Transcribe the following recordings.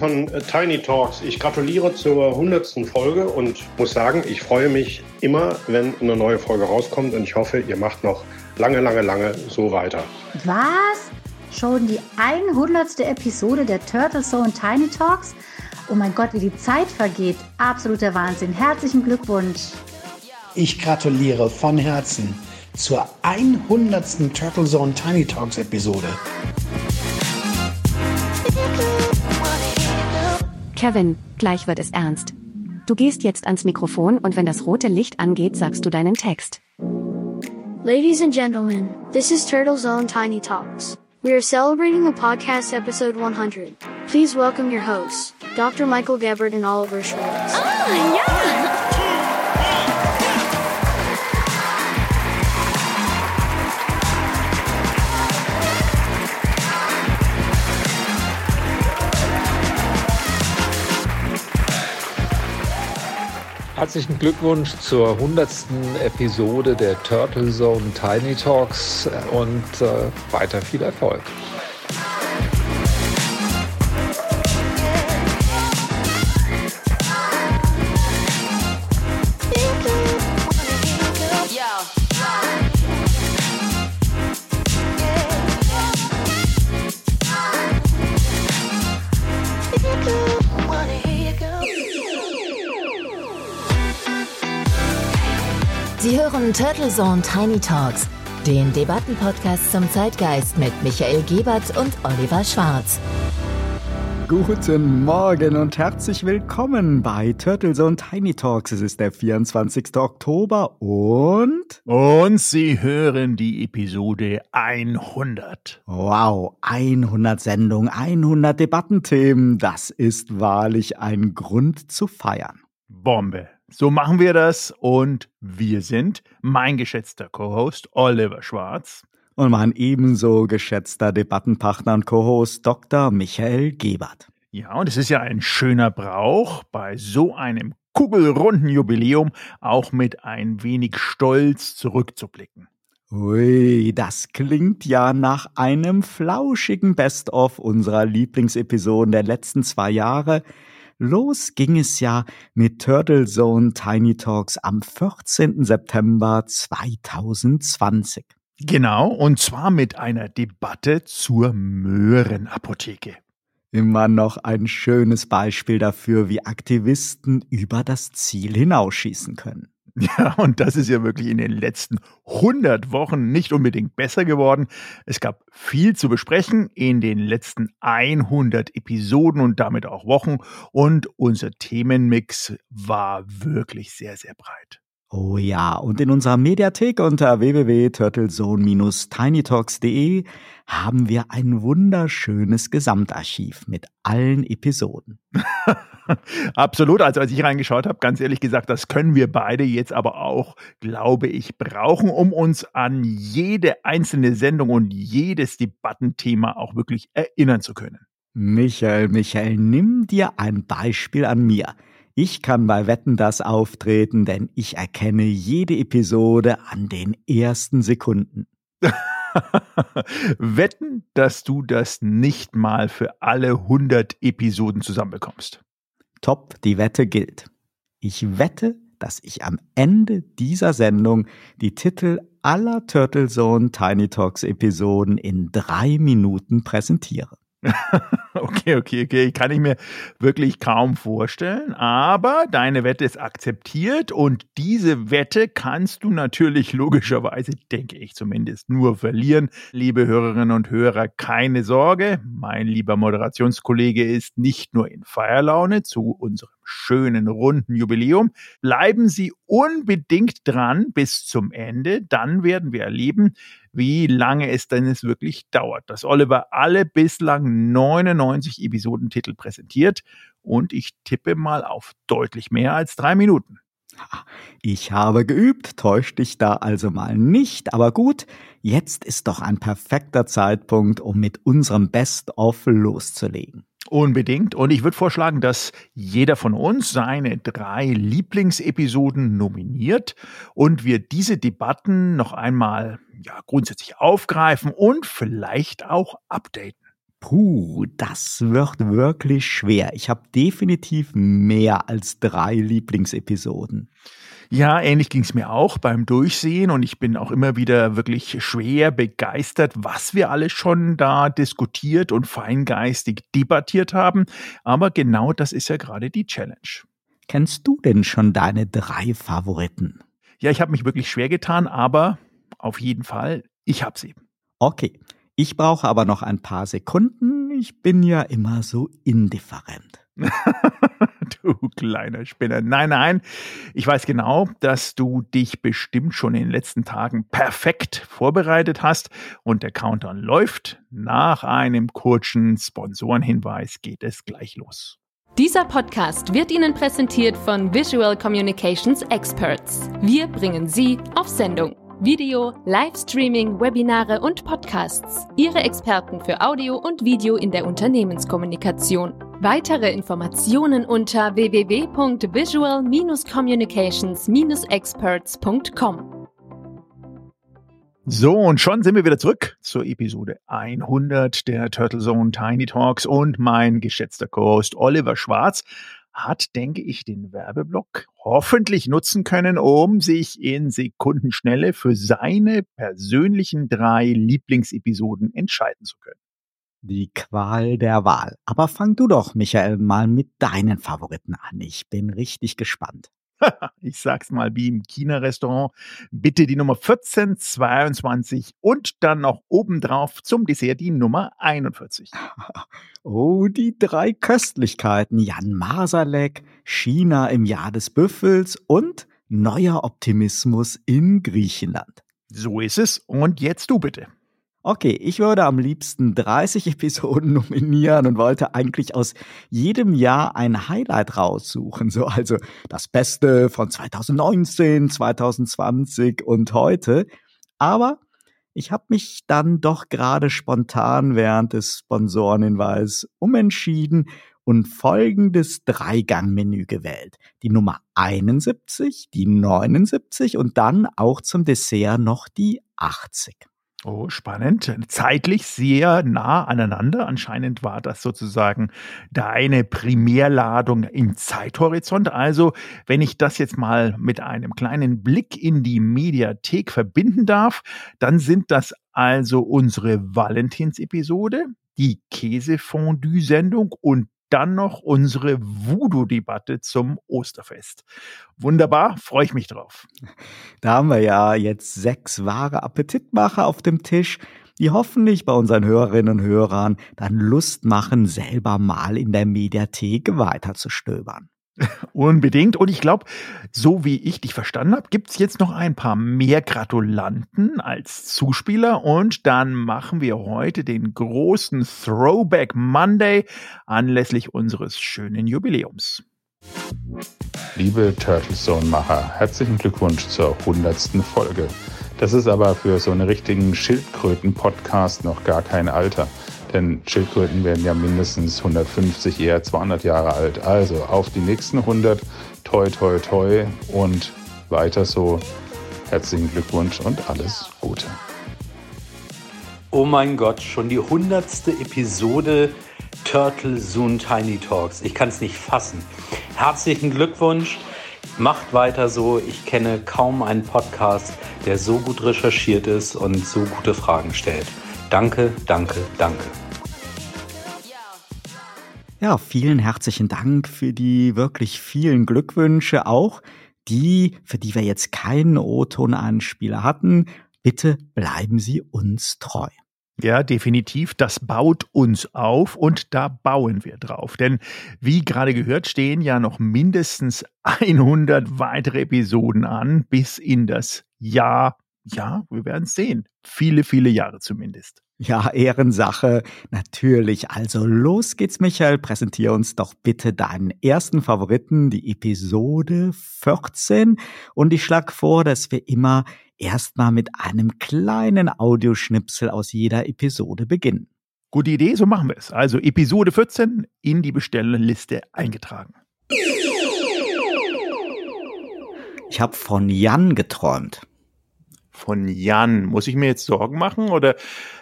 Von äh, Tiny Talks. Ich gratuliere zur 100. Folge und muss sagen, ich freue mich immer, wenn eine neue Folge rauskommt und ich hoffe, ihr macht noch lange, lange, lange so weiter. Was? Schon die 100. Episode der Turtle Zone Tiny Talks? Oh mein Gott, wie die Zeit vergeht. Absoluter Wahnsinn. Herzlichen Glückwunsch. Ich gratuliere von Herzen zur 100. Turtle Zone Tiny Talks Episode. Kevin, gleich wird es ernst. Du gehst jetzt ans Mikrofon und wenn das rote Licht angeht, sagst du deinen Text. Ladies and gentlemen, this is Turtle Zone Tiny Talks. We are celebrating the podcast episode 100. Please welcome your hosts, Dr. Michael Gebert and Oliver Schwartz. Ah, ja! Herzlichen Glückwunsch zur 100. Episode der Turtle Zone Tiny Talks und äh, weiter viel Erfolg. Hören Turtle Zone Tiny Talks, den Debattenpodcast zum Zeitgeist mit Michael Gebert und Oliver Schwarz. Guten Morgen und herzlich willkommen bei Turtle Zone Tiny Talks. Es ist der 24. Oktober und... Und Sie hören die Episode 100. Wow, 100 Sendungen, 100 Debattenthemen. Das ist wahrlich ein Grund zu feiern. Bombe. So machen wir das und wir sind mein geschätzter Co-Host Oliver Schwarz und mein ebenso geschätzter Debattenpartner und Co-Host Dr. Michael Gebert. Ja, und es ist ja ein schöner Brauch, bei so einem kugelrunden Jubiläum auch mit ein wenig Stolz zurückzublicken. Ui, das klingt ja nach einem flauschigen Best-of unserer Lieblingsepisoden der letzten zwei Jahre, Los ging es ja mit Turtle Zone Tiny Talks am 14. September 2020. Genau, und zwar mit einer Debatte zur Möhrenapotheke. Immer noch ein schönes Beispiel dafür, wie Aktivisten über das Ziel hinausschießen können. Ja, und das ist ja wirklich in den letzten 100 Wochen nicht unbedingt besser geworden. Es gab viel zu besprechen in den letzten 100 Episoden und damit auch Wochen. Und unser Themenmix war wirklich sehr, sehr breit. Oh ja, und in unserer Mediathek unter www.turtlezone-tinytalks.de haben wir ein wunderschönes Gesamtarchiv mit allen Episoden. Absolut. Also als ich reingeschaut habe, ganz ehrlich gesagt, das können wir beide jetzt aber auch, glaube ich, brauchen, um uns an jede einzelne Sendung und jedes Debattenthema auch wirklich erinnern zu können. Michael, Michael, nimm dir ein Beispiel an mir. Ich kann bei Wetten das auftreten, denn ich erkenne jede Episode an den ersten Sekunden. Wetten, dass du das nicht mal für alle 100 Episoden zusammenbekommst. Top, die Wette gilt. Ich wette, dass ich am Ende dieser Sendung die Titel aller Turtle Zone Tiny Talks Episoden in drei Minuten präsentiere. okay, okay, okay. Kann ich mir wirklich kaum vorstellen. Aber deine Wette ist akzeptiert und diese Wette kannst du natürlich logischerweise, denke ich zumindest, nur verlieren. Liebe Hörerinnen und Hörer, keine Sorge. Mein lieber Moderationskollege ist nicht nur in Feierlaune zu unserem schönen runden Jubiläum. Bleiben Sie unbedingt dran bis zum Ende. Dann werden wir erleben, wie lange es denn es wirklich dauert, dass Oliver alle bislang 99 Episodentitel präsentiert und ich tippe mal auf deutlich mehr als drei Minuten. Ich habe geübt, täuscht dich da also mal nicht, aber gut, jetzt ist doch ein perfekter Zeitpunkt, um mit unserem Best-of loszulegen. Unbedingt. Und ich würde vorschlagen, dass jeder von uns seine drei Lieblingsepisoden nominiert und wir diese Debatten noch einmal ja, grundsätzlich aufgreifen und vielleicht auch updaten. Puh, das wird wirklich schwer. Ich habe definitiv mehr als drei Lieblingsepisoden. Ja, ähnlich ging es mir auch beim Durchsehen und ich bin auch immer wieder wirklich schwer begeistert, was wir alles schon da diskutiert und feingeistig debattiert haben. Aber genau das ist ja gerade die Challenge. Kennst du denn schon deine drei Favoriten? Ja, ich habe mich wirklich schwer getan, aber auf jeden Fall, ich habe sie. Okay, ich brauche aber noch ein paar Sekunden. Ich bin ja immer so indifferent. du kleiner Spinner. Nein, nein. Ich weiß genau, dass du dich bestimmt schon in den letzten Tagen perfekt vorbereitet hast und der Countdown läuft. Nach einem kurzen Sponsorenhinweis geht es gleich los. Dieser Podcast wird Ihnen präsentiert von Visual Communications Experts. Wir bringen Sie auf Sendung. Video, Livestreaming, Webinare und Podcasts. Ihre Experten für Audio und Video in der Unternehmenskommunikation. Weitere Informationen unter www.visual-communications-experts.com. So, und schon sind wir wieder zurück zur Episode 100 der Turtle Zone Tiny Talks und mein geschätzter Co-Host Oliver Schwarz hat, denke ich, den Werbeblock hoffentlich nutzen können, um sich in Sekundenschnelle für seine persönlichen drei Lieblingsepisoden entscheiden zu können. Die Qual der Wahl. Aber fang du doch, Michael, mal mit deinen Favoriten an. Ich bin richtig gespannt. ich sag's mal wie im China-Restaurant. Bitte die Nummer 14, 22 und dann noch obendrauf zum Dessert die Nummer 41. Oh, die drei Köstlichkeiten. Jan Masalek, China im Jahr des Büffels und neuer Optimismus in Griechenland. So ist es. Und jetzt du bitte. Okay, ich würde am liebsten 30 Episoden nominieren und wollte eigentlich aus jedem Jahr ein Highlight raussuchen. So, also das Beste von 2019, 2020 und heute. Aber ich habe mich dann doch gerade spontan während des Sponsorenhinweis umentschieden und folgendes Dreigangmenü gewählt. Die Nummer 71, die 79 und dann auch zum Dessert noch die 80. Oh, spannend. Zeitlich sehr nah aneinander. Anscheinend war das sozusagen deine Primärladung im Zeithorizont. Also, wenn ich das jetzt mal mit einem kleinen Blick in die Mediathek verbinden darf, dann sind das also unsere Valentinsepisode, die Käsefondue-Sendung und dann noch unsere Voodoo-Debatte zum Osterfest. Wunderbar, freue ich mich drauf. Da haben wir ja jetzt sechs wahre Appetitmacher auf dem Tisch, die hoffentlich bei unseren Hörerinnen und Hörern dann Lust machen, selber mal in der Mediathek weiterzustöbern. Unbedingt. Und ich glaube, so wie ich dich verstanden habe, gibt es jetzt noch ein paar mehr Gratulanten als Zuspieler. Und dann machen wir heute den großen Throwback Monday anlässlich unseres schönen Jubiläums. Liebe Turtle Zone Macher, herzlichen Glückwunsch zur 100. Folge. Das ist aber für so einen richtigen Schildkröten-Podcast noch gar kein Alter. Denn Schildkröten werden ja mindestens 150, eher 200 Jahre alt. Also auf die nächsten 100, toi, toi, toi und weiter so. Herzlichen Glückwunsch und alles Gute. Oh mein Gott, schon die 100. Episode Turtle Soon Tiny Talks. Ich kann es nicht fassen. Herzlichen Glückwunsch. Macht weiter so. Ich kenne kaum einen Podcast, der so gut recherchiert ist und so gute Fragen stellt. Danke, danke, danke. Ja, vielen herzlichen Dank für die wirklich vielen Glückwünsche, auch die, für die wir jetzt keinen O-Ton-Anspieler hatten. Bitte bleiben Sie uns treu. Ja, definitiv. Das baut uns auf und da bauen wir drauf. Denn wie gerade gehört, stehen ja noch mindestens 100 weitere Episoden an bis in das Jahr. Ja, wir werden es sehen. Viele, viele Jahre zumindest. Ja, Ehrensache. Natürlich. Also los geht's, Michael. Präsentier uns doch bitte deinen ersten Favoriten, die Episode 14. Und ich schlage vor, dass wir immer erstmal mit einem kleinen Audioschnipsel aus jeder Episode beginnen. Gute Idee, so machen wir es. Also Episode 14 in die Bestellliste eingetragen. Ich habe von Jan geträumt. Von Jan. Muss ich mir jetzt Sorgen machen oder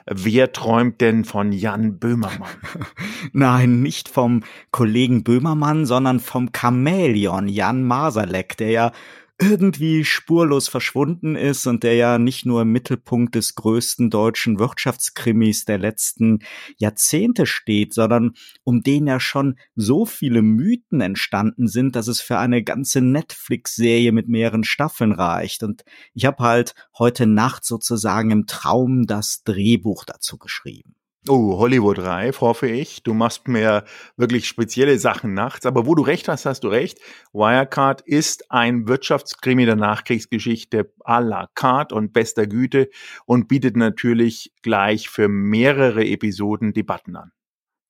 wer träumt denn von Jan Böhmermann? Nein, nicht vom Kollegen Böhmermann, sondern vom Chamäleon Jan Masalek, der ja irgendwie spurlos verschwunden ist und der ja nicht nur im Mittelpunkt des größten deutschen Wirtschaftskrimis der letzten Jahrzehnte steht, sondern um den ja schon so viele Mythen entstanden sind, dass es für eine ganze Netflix-Serie mit mehreren Staffeln reicht. Und ich habe halt heute Nacht sozusagen im Traum das Drehbuch dazu geschrieben. Oh, Hollywood Reif, hoffe ich. Du machst mir wirklich spezielle Sachen nachts. Aber wo du recht hast, hast du recht. Wirecard ist ein Wirtschaftskrimi der Nachkriegsgeschichte à la carte und bester Güte und bietet natürlich gleich für mehrere Episoden Debatten an.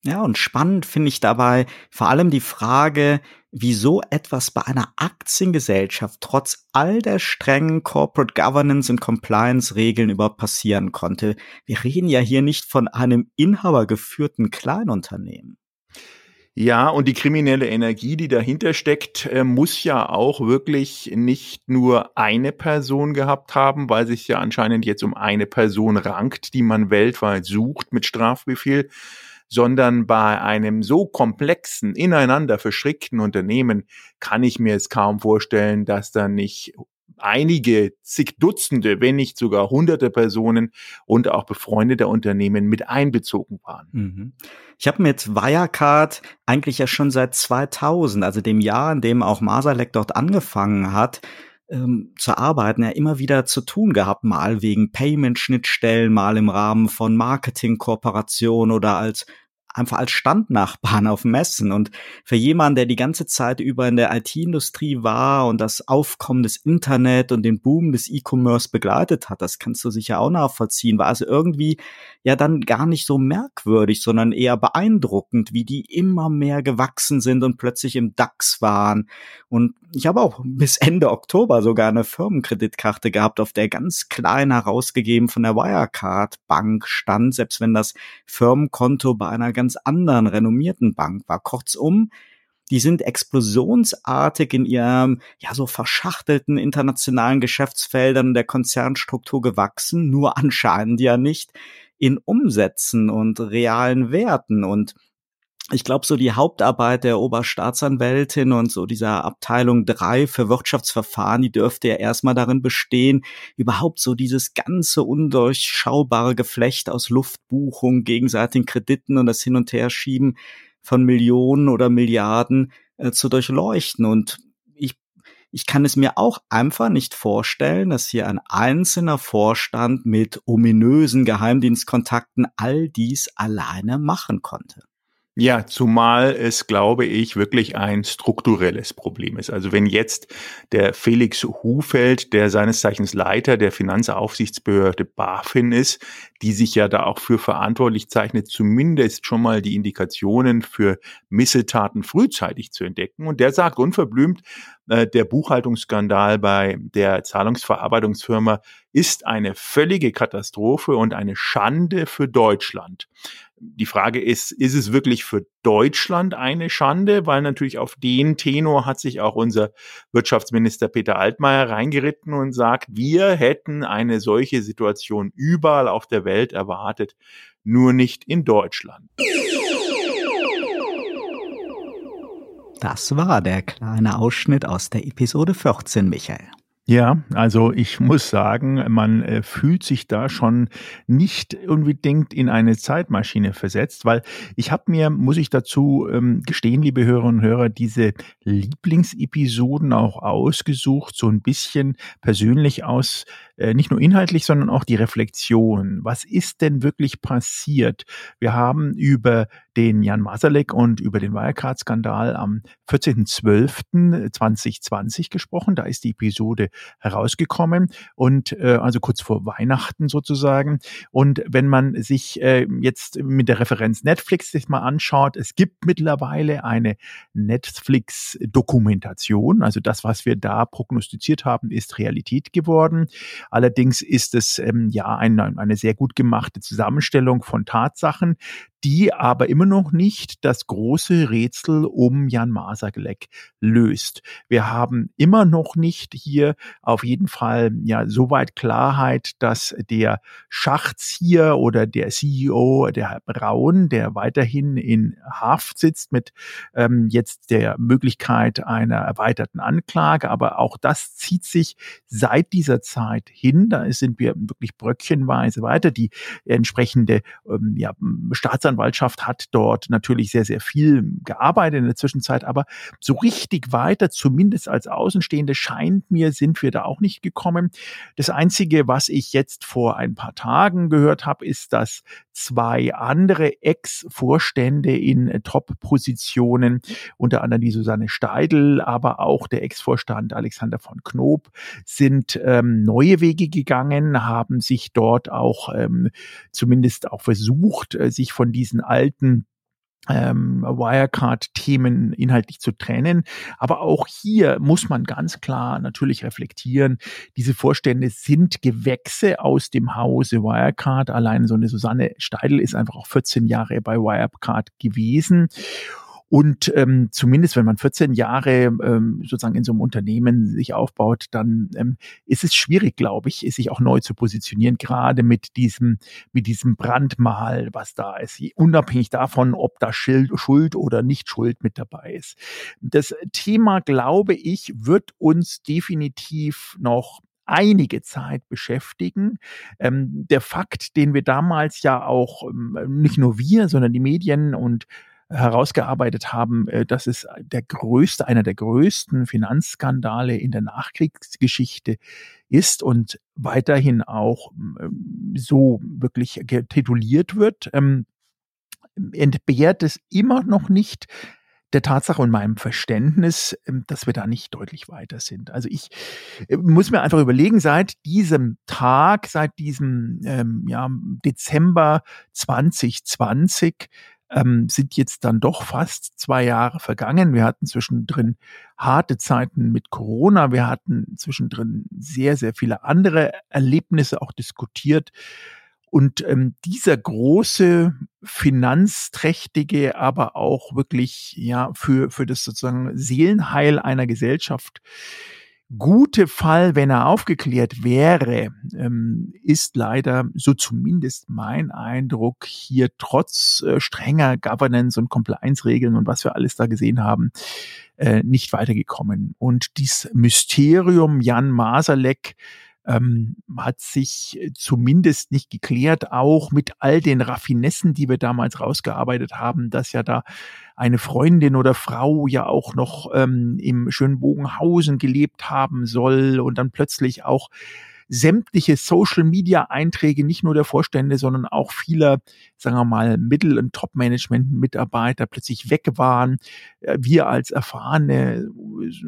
Ja, und spannend finde ich dabei vor allem die Frage, wieso etwas bei einer Aktiengesellschaft trotz all der strengen Corporate Governance und Compliance Regeln überhaupt passieren konnte. Wir reden ja hier nicht von einem inhabergeführten Kleinunternehmen. Ja, und die kriminelle Energie, die dahinter steckt, äh, muss ja auch wirklich nicht nur eine Person gehabt haben, weil sich ja anscheinend jetzt um eine Person rankt, die man weltweit sucht mit Strafbefehl, sondern bei einem so komplexen, ineinander verschrickten Unternehmen kann ich mir es kaum vorstellen, dass da nicht einige zig Dutzende, wenn nicht sogar hunderte Personen und auch befreundete Unternehmen mit einbezogen waren. Mhm. Ich habe mit Wirecard eigentlich ja schon seit 2000, also dem Jahr, in dem auch Masalek dort angefangen hat, ähm, zu arbeiten, ja immer wieder zu tun gehabt, mal wegen Payment-Schnittstellen, mal im Rahmen von Marketing-Kooperationen oder als einfach als Standnachbarn auf Messen. Und für jemanden, der die ganze Zeit über in der IT-Industrie war und das Aufkommen des Internet und den Boom des E-Commerce begleitet hat, das kannst du sicher auch nachvollziehen, war also irgendwie ja dann gar nicht so merkwürdig, sondern eher beeindruckend, wie die immer mehr gewachsen sind und plötzlich im DAX waren. Und ich habe auch bis Ende Oktober sogar eine Firmenkreditkarte gehabt, auf der ganz klein herausgegeben von der Wirecard Bank stand, selbst wenn das Firmenkonto bei einer ganz anderen renommierten Bank war. Kurzum, die sind explosionsartig in ihrem, ja, so verschachtelten internationalen Geschäftsfeldern der Konzernstruktur gewachsen, nur anscheinend ja nicht in Umsätzen und realen Werten und ich glaube, so die Hauptarbeit der Oberstaatsanwältin und so dieser Abteilung drei für Wirtschaftsverfahren, die dürfte ja erstmal darin bestehen, überhaupt so dieses ganze undurchschaubare Geflecht aus Luftbuchung, gegenseitigen Krediten und das Hin- und Herschieben von Millionen oder Milliarden äh, zu durchleuchten. Und ich, ich kann es mir auch einfach nicht vorstellen, dass hier ein einzelner Vorstand mit ominösen Geheimdienstkontakten all dies alleine machen konnte. Ja, zumal es, glaube ich, wirklich ein strukturelles Problem ist. Also wenn jetzt der Felix Hufeld, der seines Zeichens Leiter der Finanzaufsichtsbehörde BaFin ist, die sich ja da auch für verantwortlich zeichnet, zumindest schon mal die Indikationen für Misseltaten frühzeitig zu entdecken. Und der sagt unverblümt, äh, der Buchhaltungsskandal bei der Zahlungsverarbeitungsfirma ist eine völlige Katastrophe und eine Schande für Deutschland. Die Frage ist, ist es wirklich für Deutschland eine Schande? Weil natürlich auf den Tenor hat sich auch unser Wirtschaftsminister Peter Altmaier reingeritten und sagt, wir hätten eine solche Situation überall auf der Welt erwartet, nur nicht in Deutschland. Das war der kleine Ausschnitt aus der Episode 14, Michael. Ja, also ich muss sagen, man äh, fühlt sich da schon nicht unbedingt in eine Zeitmaschine versetzt, weil ich habe mir, muss ich dazu ähm, gestehen, liebe Hörerinnen und Hörer, diese Lieblingsepisoden auch ausgesucht, so ein bisschen persönlich aus, nicht nur inhaltlich, sondern auch die Reflexion. Was ist denn wirklich passiert? Wir haben über den Jan Masalek und über den Wirecard-Skandal am 14.12.2020 gesprochen. Da ist die Episode herausgekommen und äh, also kurz vor Weihnachten sozusagen. Und wenn man sich äh, jetzt mit der Referenz Netflix sich mal anschaut, es gibt mittlerweile eine Netflix-Dokumentation. Also das, was wir da prognostiziert haben, ist Realität geworden. Allerdings ist es ähm, ja eine, eine sehr gut gemachte Zusammenstellung von Tatsachen, die aber immer noch nicht das große Rätsel um Jan Masaglek löst. Wir haben immer noch nicht hier auf jeden Fall ja soweit Klarheit, dass der Schachzieher oder der CEO, der Herr Braun, der weiterhin in Haft sitzt mit ähm, jetzt der Möglichkeit einer erweiterten Anklage, aber auch das zieht sich seit dieser Zeit hin. Da sind wir wirklich bröckchenweise weiter. Die entsprechende ähm, ja, Staatsanwaltschaft hat dort natürlich sehr, sehr viel gearbeitet in der Zwischenzeit, aber so richtig weiter, zumindest als Außenstehende, scheint mir, sind wir da auch nicht gekommen. Das Einzige, was ich jetzt vor ein paar Tagen gehört habe, ist, dass zwei andere Ex-Vorstände in Top-Positionen, unter anderem die Susanne Steidl, aber auch der Ex-Vorstand Alexander von Knob, sind ähm, neue Wege gegangen, haben sich dort auch ähm, zumindest auch versucht, äh, sich von diesen alten ähm, Wirecard-Themen inhaltlich zu trennen. Aber auch hier muss man ganz klar natürlich reflektieren, diese Vorstände sind Gewächse aus dem Hause Wirecard. Allein so eine Susanne Steidl ist einfach auch 14 Jahre bei Wirecard gewesen. Und ähm, zumindest, wenn man 14 Jahre ähm, sozusagen in so einem Unternehmen sich aufbaut, dann ähm, ist es schwierig, glaube ich, sich auch neu zu positionieren, gerade mit diesem, mit diesem Brandmal, was da ist, unabhängig davon, ob da Schild, Schuld oder nicht Schuld mit dabei ist. Das Thema, glaube ich, wird uns definitiv noch einige Zeit beschäftigen. Ähm, der Fakt, den wir damals ja auch, ähm, nicht nur wir, sondern die Medien und herausgearbeitet haben, äh, dass es der größte, einer der größten Finanzskandale in der Nachkriegsgeschichte ist und weiterhin auch ähm, so wirklich tituliert wird, ähm, entbehrt es immer noch nicht der Tatsache und meinem Verständnis, ähm, dass wir da nicht deutlich weiter sind. Also ich äh, muss mir einfach überlegen, seit diesem Tag, seit diesem ähm, ja, Dezember 2020 ähm, sind jetzt dann doch fast zwei Jahre vergangen. Wir hatten zwischendrin harte Zeiten mit Corona. Wir hatten zwischendrin sehr, sehr viele andere Erlebnisse auch diskutiert. Und ähm, dieser große, finanzträchtige, aber auch wirklich ja für, für das sozusagen Seelenheil einer Gesellschaft gute Fall, wenn er aufgeklärt wäre, ähm, ist leider, so zumindest mein Eindruck, hier trotz äh, strenger Governance und Compliance-Regeln und was wir alles da gesehen haben, äh, nicht weitergekommen. Und dies Mysterium Jan Masalek ähm, hat sich zumindest nicht geklärt, auch mit all den Raffinessen, die wir damals rausgearbeitet haben, dass ja da eine Freundin oder Frau ja auch noch ähm, im schönen Bogenhausen gelebt haben soll und dann plötzlich auch sämtliche Social-Media-Einträge, nicht nur der Vorstände, sondern auch vieler, sagen wir mal, Mittel- und Top-Management-Mitarbeiter plötzlich weg waren. Äh, wir als erfahrene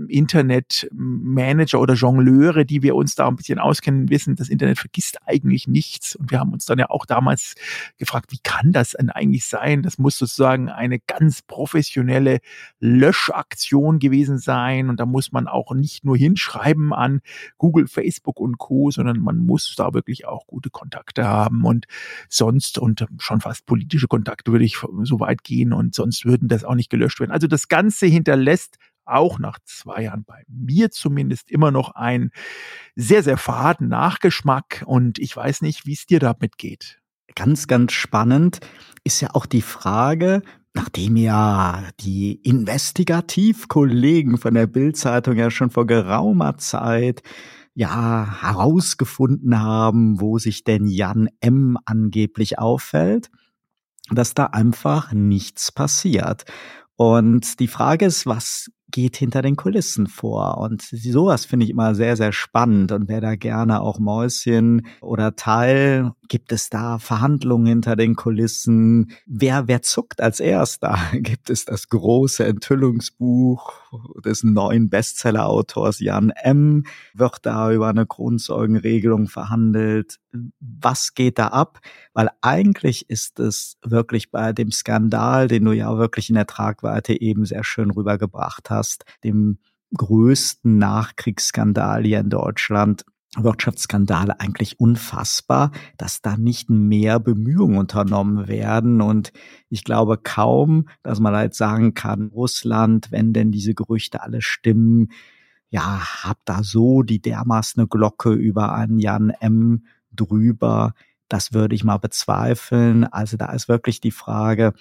Internet-Manager oder Jongleure, die wir uns da ein bisschen auskennen, wissen, das Internet vergisst eigentlich nichts. Und wir haben uns dann ja auch damals gefragt, wie kann das denn eigentlich sein? Das muss sozusagen eine ganz professionelle Löschaktion gewesen sein. Und da muss man auch nicht nur hinschreiben an Google, Facebook und Co., sondern man muss da wirklich auch gute Kontakte haben und sonst und schon fast politische Kontakte würde ich so weit gehen und sonst würden das auch nicht gelöscht werden. Also das Ganze hinterlässt auch nach zwei Jahren bei mir zumindest immer noch einen sehr, sehr faden Nachgeschmack und ich weiß nicht, wie es dir damit geht. Ganz, ganz spannend ist ja auch die Frage, nachdem ja die Investigativkollegen von der Bildzeitung ja schon vor geraumer Zeit ja herausgefunden haben, wo sich denn Jan M angeblich auffällt, dass da einfach nichts passiert. Und die Frage ist, was geht hinter den Kulissen vor. Und sowas finde ich immer sehr, sehr spannend. Und wer da gerne auch Mäuschen oder Teil, gibt es da Verhandlungen hinter den Kulissen? Wer, wer zuckt als erster? Gibt es das große Enthüllungsbuch des neuen Bestseller-Autors Jan M? Wird da über eine Grundzeugenregelung verhandelt? Was geht da ab? Weil eigentlich ist es wirklich bei dem Skandal, den du ja wirklich in der Tragweite eben sehr schön rübergebracht hast, hast, dem größten Nachkriegsskandal hier in Deutschland, Wirtschaftsskandale eigentlich unfassbar, dass da nicht mehr Bemühungen unternommen werden. Und ich glaube kaum, dass man halt sagen kann, Russland, wenn denn diese Gerüchte alle stimmen, ja, habt da so die dermaßen Glocke über einen Jan M. drüber. Das würde ich mal bezweifeln. Also da ist wirklich die Frage,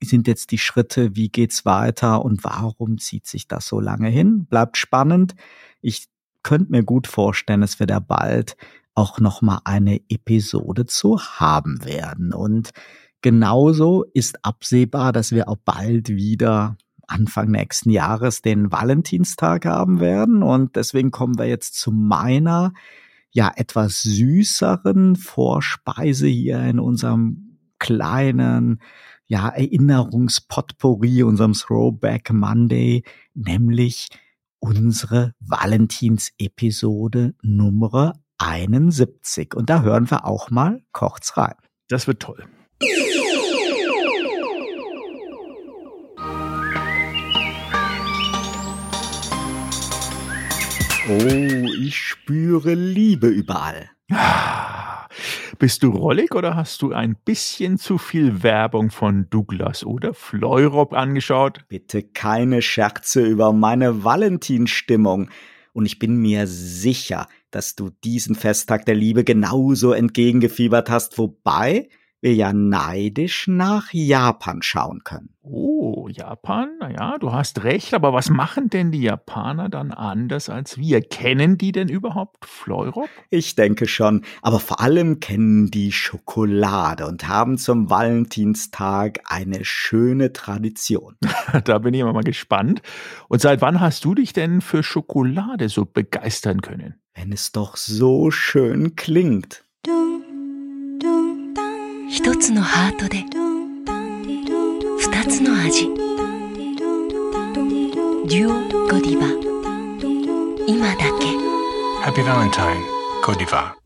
sind jetzt die Schritte, wie geht's weiter und warum zieht sich das so lange hin? Bleibt spannend. Ich könnte mir gut vorstellen, dass wir da bald auch noch mal eine Episode zu haben werden und genauso ist absehbar, dass wir auch bald wieder Anfang nächsten Jahres den Valentinstag haben werden und deswegen kommen wir jetzt zu meiner ja etwas süßeren Vorspeise hier in unserem kleinen ja, Erinnerungspotpourri, unserem Throwback Monday, nämlich unsere Valentins-Episode Nummer 71. Und da hören wir auch mal kurz rein. Das wird toll. Oh, ich spüre Liebe überall. Bist du rollig oder hast du ein bisschen zu viel Werbung von Douglas oder Fleurop angeschaut? Bitte keine Scherze über meine Valentinstimmung. Und ich bin mir sicher, dass du diesen Festtag der Liebe genauso entgegengefiebert hast, wobei wir ja neidisch nach Japan schauen können. Oh, Japan, naja, du hast recht, aber was machen denn die Japaner dann anders als wir? Kennen die denn überhaupt Fleurop? Ich denke schon, aber vor allem kennen die Schokolade und haben zum Valentinstag eine schöne Tradition. da bin ich immer mal gespannt. Und seit wann hast du dich denn für Schokolade so begeistern können? Wenn es doch so schön klingt. 一つのハートで二つの味。デュオ・ゴディバ。今だけ。ハッピーバレンタインゴディバ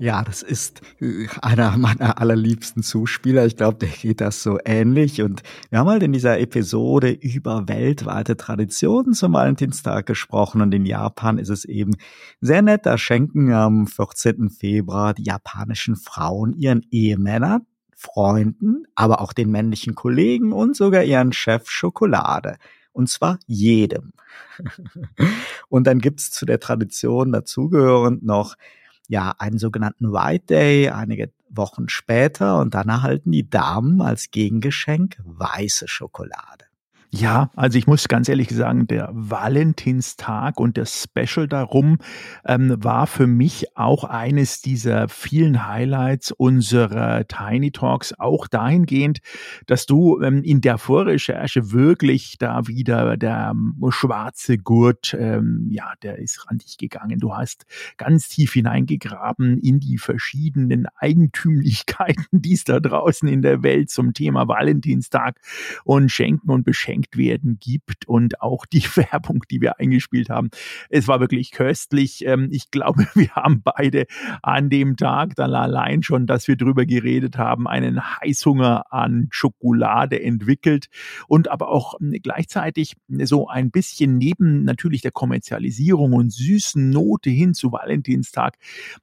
Ja, das ist äh, einer meiner allerliebsten Zuspieler. Ich glaube, der geht das so ähnlich. Und wir haben halt in dieser Episode über weltweite Traditionen zum Valentinstag gesprochen. Und in Japan ist es eben sehr nett. Da schenken am 14. Februar die japanischen Frauen ihren Ehemännern, Freunden, aber auch den männlichen Kollegen und sogar ihren Chef Schokolade. Und zwar jedem. und dann gibt's zu der Tradition dazugehörend noch ja einen sogenannten White Day einige Wochen später und dann erhalten die Damen als Gegengeschenk weiße Schokolade. Ja, also ich muss ganz ehrlich sagen, der Valentinstag und das Special darum ähm, war für mich auch eines dieser vielen Highlights unserer Tiny Talks, auch dahingehend, dass du ähm, in der Vorrecherche wirklich da wieder der ähm, schwarze Gurt, ähm, ja, der ist an dich gegangen. Du hast ganz tief hineingegraben in die verschiedenen Eigentümlichkeiten, die es da draußen in der Welt zum Thema Valentinstag und Schenken und Beschenken geschenkt werden gibt und auch die Werbung, die wir eingespielt haben. Es war wirklich köstlich. Ähm, ich glaube, wir haben beide an dem Tag dann allein schon, dass wir drüber geredet haben, einen Heißhunger an Schokolade entwickelt und aber auch gleichzeitig so ein bisschen neben natürlich der Kommerzialisierung und süßen Note hin zu Valentinstag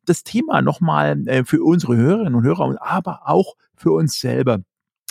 das Thema nochmal äh, für unsere Hörerinnen und Hörer, aber auch für uns selber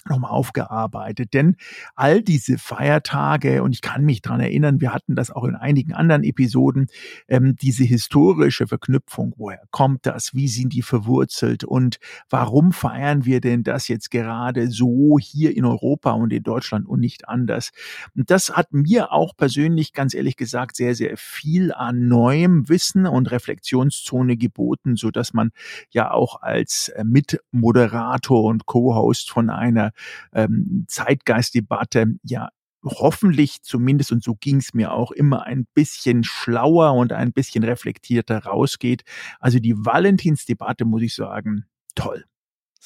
nochmal aufgearbeitet. Denn all diese Feiertage, und ich kann mich dran erinnern, wir hatten das auch in einigen anderen Episoden, ähm, diese historische Verknüpfung, woher kommt das, wie sind die verwurzelt und warum feiern wir denn das jetzt gerade so hier in Europa und in Deutschland und nicht anders? Und das hat mir auch persönlich, ganz ehrlich gesagt, sehr, sehr viel an neuem Wissen und Reflexionszone geboten, so dass man ja auch als äh, Mitmoderator und Co-Host von einer ähm, Zeitgeistdebatte ja hoffentlich zumindest, und so ging es mir auch immer, ein bisschen schlauer und ein bisschen reflektierter rausgeht. Also die Valentinsdebatte, muss ich sagen, toll.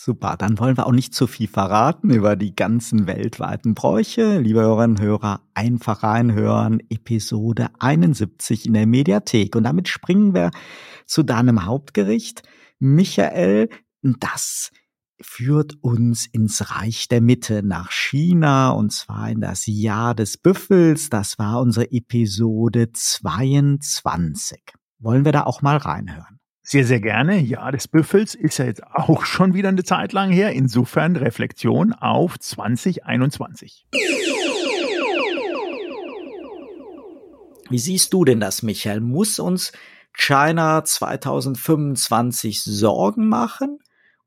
Super, dann wollen wir auch nicht zu viel verraten über die ganzen weltweiten Bräuche. Liebe Hörerinnen und Hörer, einfach reinhören, Episode 71 in der Mediathek. Und damit springen wir zu deinem Hauptgericht. Michael, das führt uns ins Reich der Mitte nach China und zwar in das Jahr des Büffels. Das war unsere Episode 22. Wollen wir da auch mal reinhören? Sehr, sehr gerne. Jahr des Büffels ist ja jetzt auch schon wieder eine Zeit lang her. Insofern Reflexion auf 2021. Wie siehst du denn das, Michael? Muss uns China 2025 Sorgen machen?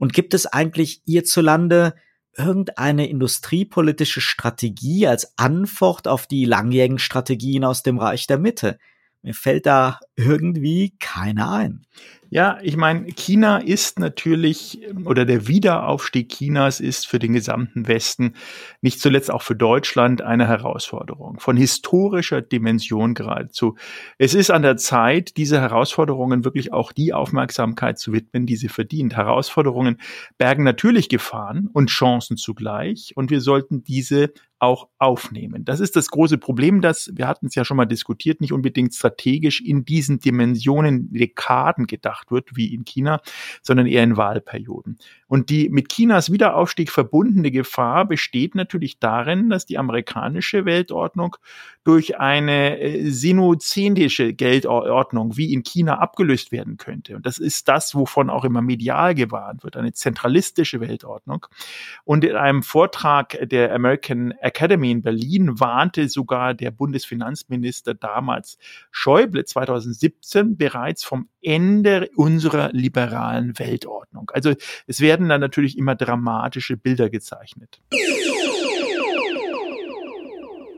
Und gibt es eigentlich hierzulande irgendeine industriepolitische Strategie als Antwort auf die langjährigen Strategien aus dem Reich der Mitte? Mir fällt da irgendwie keiner ein. Ja, ich meine, China ist natürlich, oder der Wiederaufstieg Chinas ist für den gesamten Westen, nicht zuletzt auch für Deutschland, eine Herausforderung von historischer Dimension geradezu. Es ist an der Zeit, diese Herausforderungen wirklich auch die Aufmerksamkeit zu widmen, die sie verdient. Herausforderungen bergen natürlich Gefahren und Chancen zugleich, und wir sollten diese auch aufnehmen. Das ist das große Problem, dass, wir hatten es ja schon mal diskutiert, nicht unbedingt strategisch in diesen Dimensionen Dekaden gedacht wird, wie in China, sondern eher in Wahlperioden. Und die mit Chinas Wiederaufstieg verbundene Gefahr besteht natürlich darin, dass die amerikanische Weltordnung durch eine äh, sinozendische Geldordnung wie in China abgelöst werden könnte. Und das ist das, wovon auch immer medial gewarnt wird, eine zentralistische Weltordnung. Und in einem Vortrag der American Academy in Berlin warnte sogar der Bundesfinanzminister damals Schäuble 2017 bereits vom Ende unserer liberalen Weltordnung. Also es werden dann natürlich immer dramatische Bilder gezeichnet.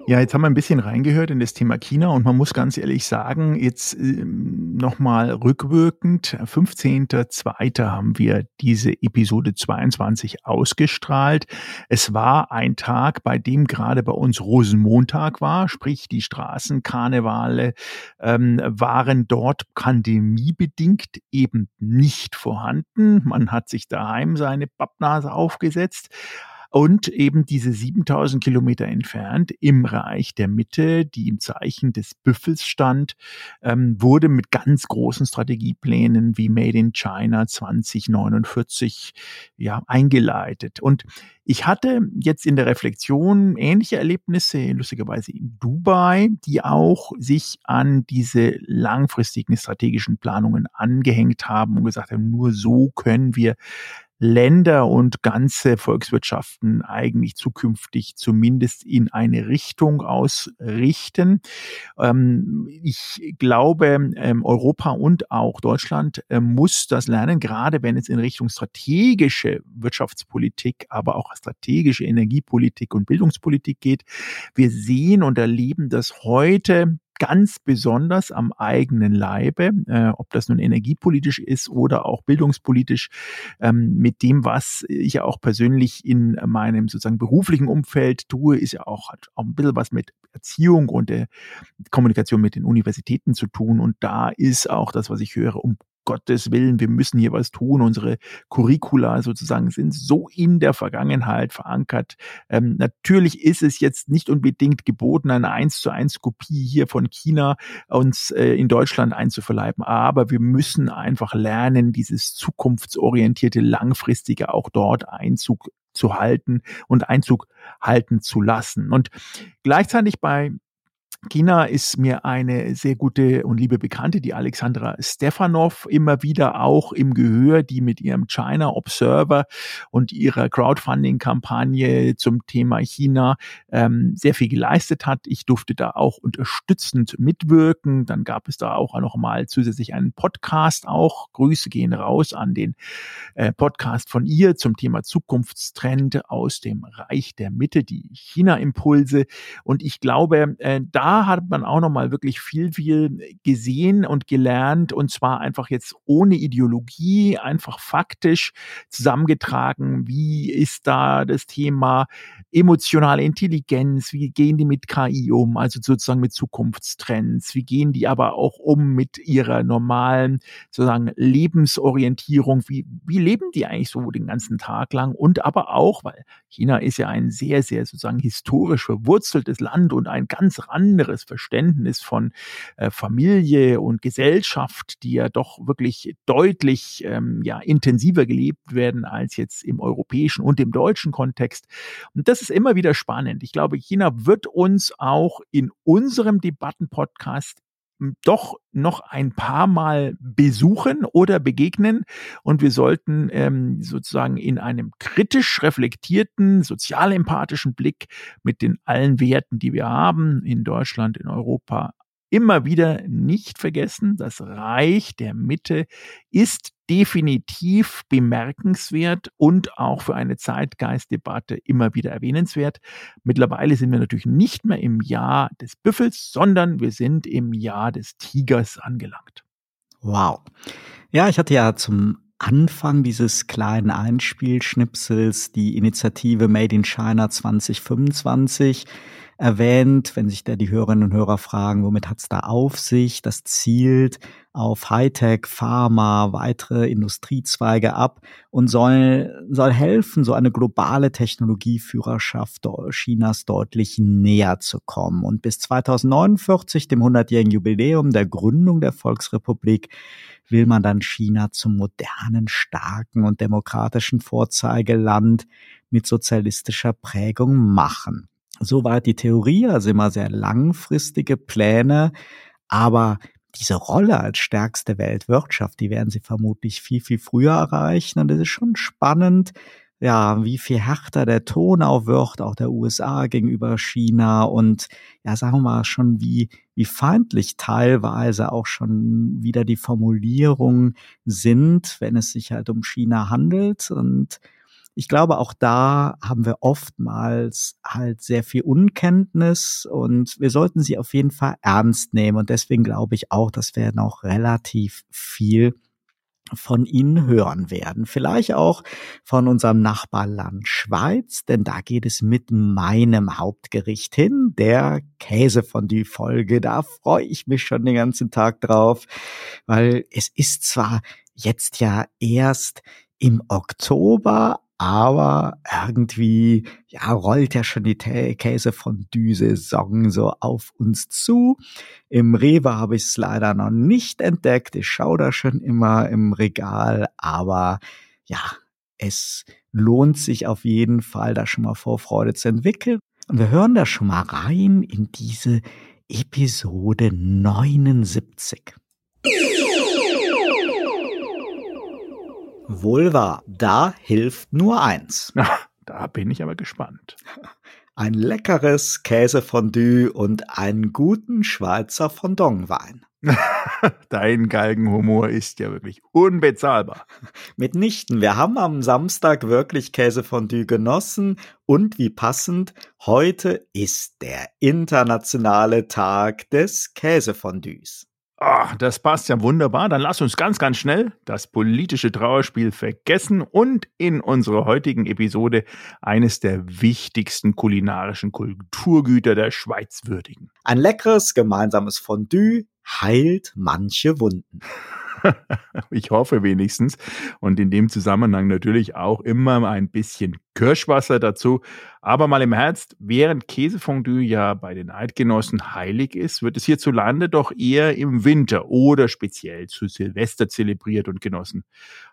Ja, jetzt haben wir ein bisschen reingehört in das Thema China und man muss ganz ehrlich sagen, jetzt äh, nochmal rückwirkend, 15.02. haben wir diese Episode 22 ausgestrahlt. Es war ein Tag, bei dem gerade bei uns Rosenmontag war, sprich die Straßenkarnevale ähm, waren dort pandemiebedingt eben nicht vorhanden. Man hat sich daheim seine Pappnase aufgesetzt und eben diese 7000 Kilometer entfernt im Reich der Mitte, die im Zeichen des Büffels stand, ähm, wurde mit ganz großen Strategieplänen wie Made in China 2049 ja eingeleitet. Und ich hatte jetzt in der Reflexion ähnliche Erlebnisse, lustigerweise in Dubai, die auch sich an diese langfristigen strategischen Planungen angehängt haben und gesagt haben, nur so können wir Länder und ganze Volkswirtschaften eigentlich zukünftig zumindest in eine Richtung ausrichten. Ähm, ich glaube, ähm, Europa und auch Deutschland äh, muss das lernen, gerade wenn es in Richtung strategische Wirtschaftspolitik, aber auch strategische Energiepolitik und Bildungspolitik geht. Wir sehen und erleben das heute ganz besonders am eigenen Leibe, äh, ob das nun energiepolitisch ist oder auch bildungspolitisch, ähm, mit dem, was ich ja auch persönlich in meinem sozusagen beruflichen Umfeld tue, ist ja auch, hat auch ein bisschen was mit Erziehung und der Kommunikation mit den Universitäten zu tun. Und da ist auch das, was ich höre, um Gottes Willen, wir müssen hier was tun. Unsere Curricula sozusagen sind so in der Vergangenheit verankert. Ähm, natürlich ist es jetzt nicht unbedingt geboten, eine eins zu eins Kopie hier von China uns äh, in Deutschland einzuverleiben, aber wir müssen einfach lernen, dieses zukunftsorientierte, langfristige auch dort Einzug zu halten und Einzug halten zu lassen. Und gleichzeitig bei China ist mir eine sehr gute und liebe Bekannte, die Alexandra Stefanov, immer wieder auch im Gehör, die mit ihrem China Observer und ihrer Crowdfunding-Kampagne zum Thema China ähm, sehr viel geleistet hat. Ich durfte da auch unterstützend mitwirken. Dann gab es da auch noch mal zusätzlich einen Podcast auch. Grüße gehen raus an den äh, Podcast von ihr zum Thema Zukunftstrend aus dem Reich der Mitte, die China-Impulse. Und ich glaube, äh, da hat man auch nochmal wirklich viel, viel gesehen und gelernt und zwar einfach jetzt ohne Ideologie, einfach faktisch zusammengetragen. Wie ist da das Thema emotionale Intelligenz? Wie gehen die mit KI um? Also sozusagen mit Zukunftstrends? Wie gehen die aber auch um mit ihrer normalen sozusagen Lebensorientierung? Wie, wie leben die eigentlich so den ganzen Tag lang? Und aber auch, weil China ist ja ein sehr, sehr sozusagen historisch verwurzeltes Land und ein ganz anderes anderes Verständnis von äh, Familie und Gesellschaft, die ja doch wirklich deutlich ähm, ja, intensiver gelebt werden als jetzt im europäischen und im deutschen Kontext. Und das ist immer wieder spannend. Ich glaube, China wird uns auch in unserem Debattenpodcast doch noch ein paar Mal besuchen oder begegnen. Und wir sollten ähm, sozusagen in einem kritisch reflektierten, sozial empathischen Blick mit den allen Werten, die wir haben in Deutschland, in Europa, immer wieder nicht vergessen, das Reich der Mitte ist definitiv bemerkenswert und auch für eine Zeitgeistdebatte immer wieder erwähnenswert. Mittlerweile sind wir natürlich nicht mehr im Jahr des Büffels, sondern wir sind im Jahr des Tigers angelangt. Wow. Ja, ich hatte ja zum Anfang dieses kleinen Einspielschnipsels die Initiative Made in China 2025 erwähnt, wenn sich da die Hörerinnen und Hörer fragen, womit hat's da auf sich? Das zielt auf Hightech, Pharma, weitere Industriezweige ab und soll, soll helfen, so eine globale Technologieführerschaft Chinas deutlich näher zu kommen. Und bis 2049, dem 100-jährigen Jubiläum der Gründung der Volksrepublik, will man dann China zum modernen, starken und demokratischen Vorzeigeland mit sozialistischer Prägung machen. Soweit die Theorie, also immer sehr langfristige Pläne, aber diese Rolle als stärkste Weltwirtschaft, die werden sie vermutlich viel, viel früher erreichen. Und es ist schon spannend, ja, wie viel härter der Ton auch wird, auch der USA gegenüber China und ja, sagen wir mal schon, wie, wie feindlich teilweise auch schon wieder die Formulierungen sind, wenn es sich halt um China handelt. Und ich glaube, auch da haben wir oftmals halt sehr viel Unkenntnis und wir sollten sie auf jeden Fall ernst nehmen. Und deswegen glaube ich auch, dass wir noch relativ viel von Ihnen hören werden. Vielleicht auch von unserem Nachbarland Schweiz, denn da geht es mit meinem Hauptgericht hin, der Käsefondue-Folge. Da freue ich mich schon den ganzen Tag drauf, weil es ist zwar jetzt ja erst im Oktober, aber irgendwie ja rollt ja schon die Käse von Düse-Saison so auf uns zu. Im Rewe habe ich es leider noch nicht entdeckt. Ich schaue da schon immer im Regal, aber ja, es lohnt sich auf jeden Fall, da schon mal Vorfreude zu entwickeln. Und wir hören da schon mal rein in diese Episode 79. Wohl wahr, da hilft nur eins. Da bin ich aber gespannt. Ein leckeres Käsefondue und einen guten Schweizer Fondongwein. Dein Galgenhumor ist ja wirklich unbezahlbar. Mitnichten. Wir haben am Samstag wirklich Käsefondue genossen und wie passend, heute ist der internationale Tag des Käsefondues. Oh, das passt ja wunderbar. Dann lass uns ganz, ganz schnell das politische Trauerspiel vergessen und in unserer heutigen Episode eines der wichtigsten kulinarischen Kulturgüter der Schweiz würdigen. Ein leckeres gemeinsames Fondue heilt manche Wunden. ich hoffe wenigstens. Und in dem Zusammenhang natürlich auch immer ein bisschen Kirschwasser dazu. Aber mal im Herz, während Käsefondue ja bei den Eidgenossen heilig ist, wird es hierzulande doch eher im Winter oder speziell zu Silvester zelebriert und genossen.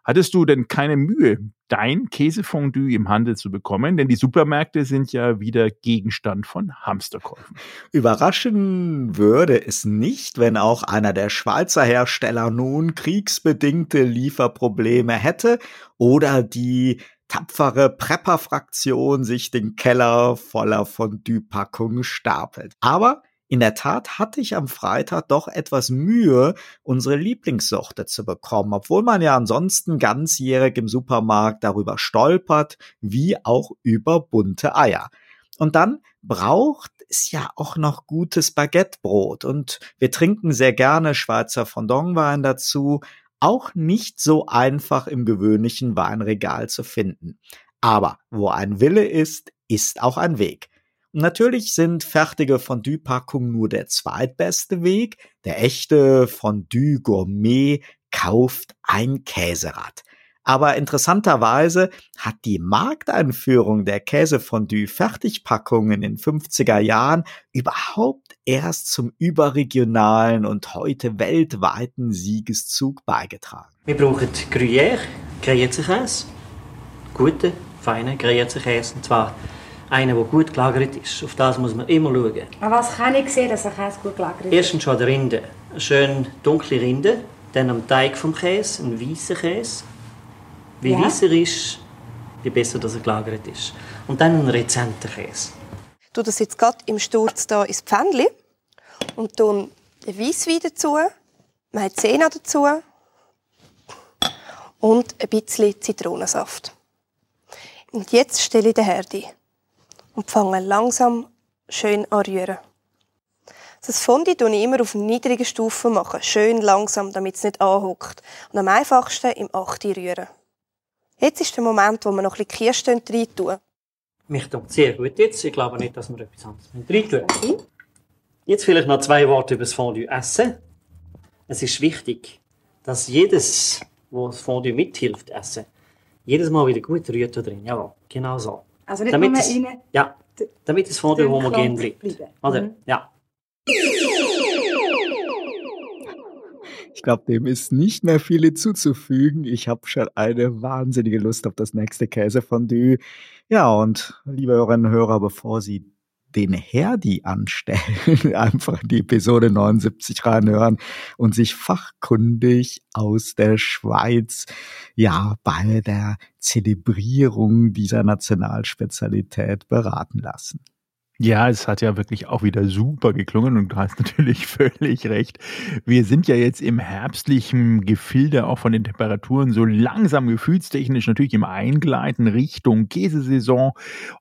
Hattest du denn keine Mühe, dein Käsefondue im Handel zu bekommen? Denn die Supermärkte sind ja wieder Gegenstand von Hamsterkäufen. Überraschen würde es nicht, wenn auch einer der Schweizer Hersteller nun kriegsbedingte Lieferprobleme hätte oder die tapfere Prepper-Fraktion sich den Keller voller Fondue-Packungen stapelt. Aber in der Tat hatte ich am Freitag doch etwas Mühe, unsere Lieblingssorte zu bekommen, obwohl man ja ansonsten ganzjährig im Supermarkt darüber stolpert, wie auch über bunte Eier. Und dann braucht es ja auch noch gutes Baguettebrot und wir trinken sehr gerne Schweizer Fondongwein dazu, auch nicht so einfach im gewöhnlichen Weinregal zu finden. Aber wo ein Wille ist, ist auch ein Weg. Natürlich sind fertige Fondue-Packungen nur der zweitbeste Weg. Der echte Fondue Gourmet kauft ein Käserad. Aber interessanterweise hat die Markteinführung der Käsefondue-Fertigpackungen in den 50er Jahren überhaupt erst zum überregionalen und heute weltweiten Siegeszug beigetragen. Wir brauchen Gruyère, Gruyère-Käse, guten, feinen Gruyère-Käse, und zwar einen, der gut gelagert ist. Auf das muss man immer schauen. Aber was kann ich sehen, dass ein Käse gut gelagert ist? Erstens schon die Rinde. Eine schön dunkle Rinde. Dann am Teig vom Käse, ein weißer Käse. Je Ja. weißer ist, je besser dass er gelagert ist. Und dann ein rezenter Käse. Ich tue das jetzt gerade im Sturz hier ins Pfännchen und tue den Weisswein dazu, Maizena dazu und ein bisschen Zitronensaft. Und jetzt stelle ich den Herd ein und fange langsam schön an rühren. Das Fondue mache ich immer auf niedriger Stufe, machen, schön langsam, damit es nicht anhuckt. Und am einfachsten im 8. rühren. Jetzt ist der Moment, wo wir noch ein bisschen Kirschen tun. Mich tut sehr gut jetzt. Ich glaube nicht, dass wir etwas anderes rein tun. Jetzt vielleicht noch zwei Worte über das Fondue essen. Es ist wichtig, dass jedes, wo das Fondue mithilft, essen, jedes Mal wieder gut rührt da drin. Ja, genau so. Also nicht damit nur es, rein- Ja, damit das Fondue homogen bleibt. bleiben. Oder? Mhm. Ja. Ich glaube, dem ist nicht mehr viel hinzuzufügen. Ich habe schon eine wahnsinnige Lust auf das nächste Käsefondue. Ja, und liebe Hörerinnen und Hörer, bevor Sie den Herdi anstellen, einfach in die Episode 79 reinhören und sich fachkundig aus der Schweiz, ja, bei der Zelebrierung dieser Nationalspezialität beraten lassen. Ja, es hat ja wirklich auch wieder super geklungen und du hast natürlich völlig recht. Wir sind ja jetzt im herbstlichen Gefilde auch von den Temperaturen so langsam gefühlstechnisch natürlich im Eingleiten Richtung Käsesaison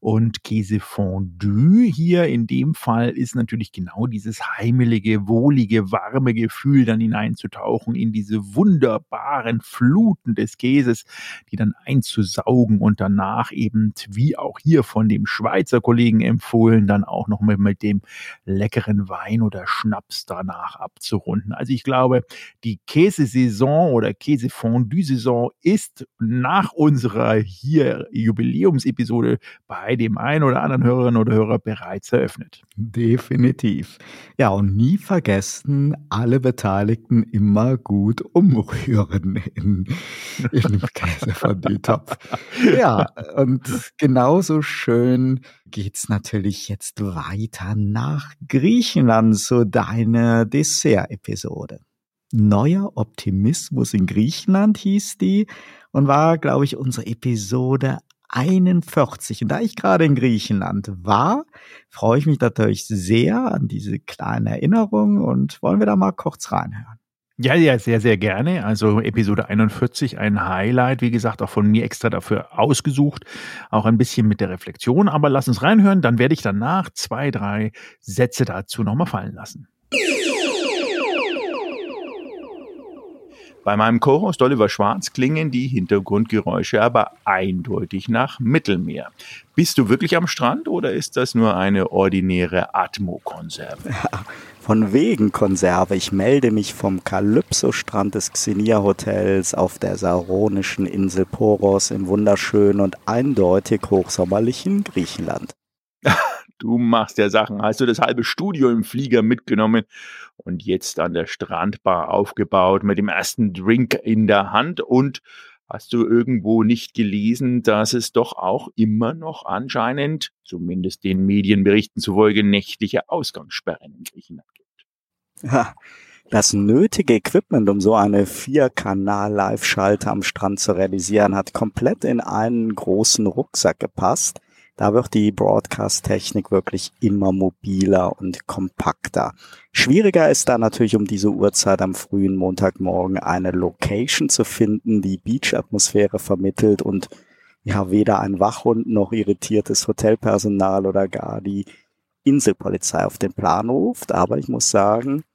und Käsefondue. Hier in dem Fall ist natürlich genau dieses heimelige, wohlige, warme Gefühl dann hineinzutauchen in diese wunderbaren Fluten des Käses, die dann einzusaugen und danach eben, wie auch hier von dem Schweizer Kollegen empfohlen, dann auch noch mit, mit dem leckeren Wein oder Schnaps danach abzurunden. Also ich glaube, die Käsesaison oder Käsefondue-Saison ist nach unserer hier Jubiläumsepisode bei dem einen oder anderen Hörerinnen oder Hörer bereits eröffnet. Definitiv. Ja, und nie vergessen, alle Beteiligten immer gut umrühren in, in dem Käsefondue-Topf. Ja, und genauso schön geht's natürlich jetzt weiter nach Griechenland zu deiner Dessert-Episode. Neuer Optimismus in Griechenland hieß die und war, glaube ich, unsere Episode 41. Und da ich gerade in Griechenland war, freue ich mich natürlich sehr an diese kleine Erinnerung und wollen wir da mal kurz reinhören. Ja, ja, sehr, sehr gerne. Also Episode 41, ein Highlight, wie gesagt, auch von mir extra dafür ausgesucht. Auch ein bisschen mit der Reflexion. Aber lass uns reinhören, dann werde ich danach zwei, drei Sätze dazu nochmal fallen lassen. Bei meinem Co-Host Oliver Schwarz klingen die Hintergrundgeräusche aber eindeutig nach Mittelmeer. Bist du wirklich am Strand oder ist das nur eine ordinäre Atmo-Konserve? Von wegen Konserve. Ich melde mich vom Kalypso-Strand des Xenia Hotels auf der saronischen Insel Poros im wunderschönen und eindeutig hochsommerlichen Griechenland. Du machst ja Sachen. Hast du das halbe Studio im Flieger mitgenommen und jetzt an der Strandbar aufgebaut mit dem ersten Drink in der Hand und hast du irgendwo nicht gelesen, dass es doch auch immer noch anscheinend, zumindest den Medienberichten zufolge, nächtliche Ausgangssperren in Griechenland gibt? Ja, das nötige Equipment, um so eine Vier-Kanal-Live-Schalter am Strand zu realisieren, hat komplett in einen großen Rucksack gepasst. Da wird die Broadcast-Technik wirklich immer mobiler und kompakter. Schwieriger ist da natürlich um diese Uhrzeit am frühen Montagmorgen eine Location zu finden, die Beach-Atmosphäre vermittelt und ja weder ein Wachhund noch irritiertes Hotelpersonal oder gar die Inselpolizei auf den Plan ruft. Aber ich muss sagen,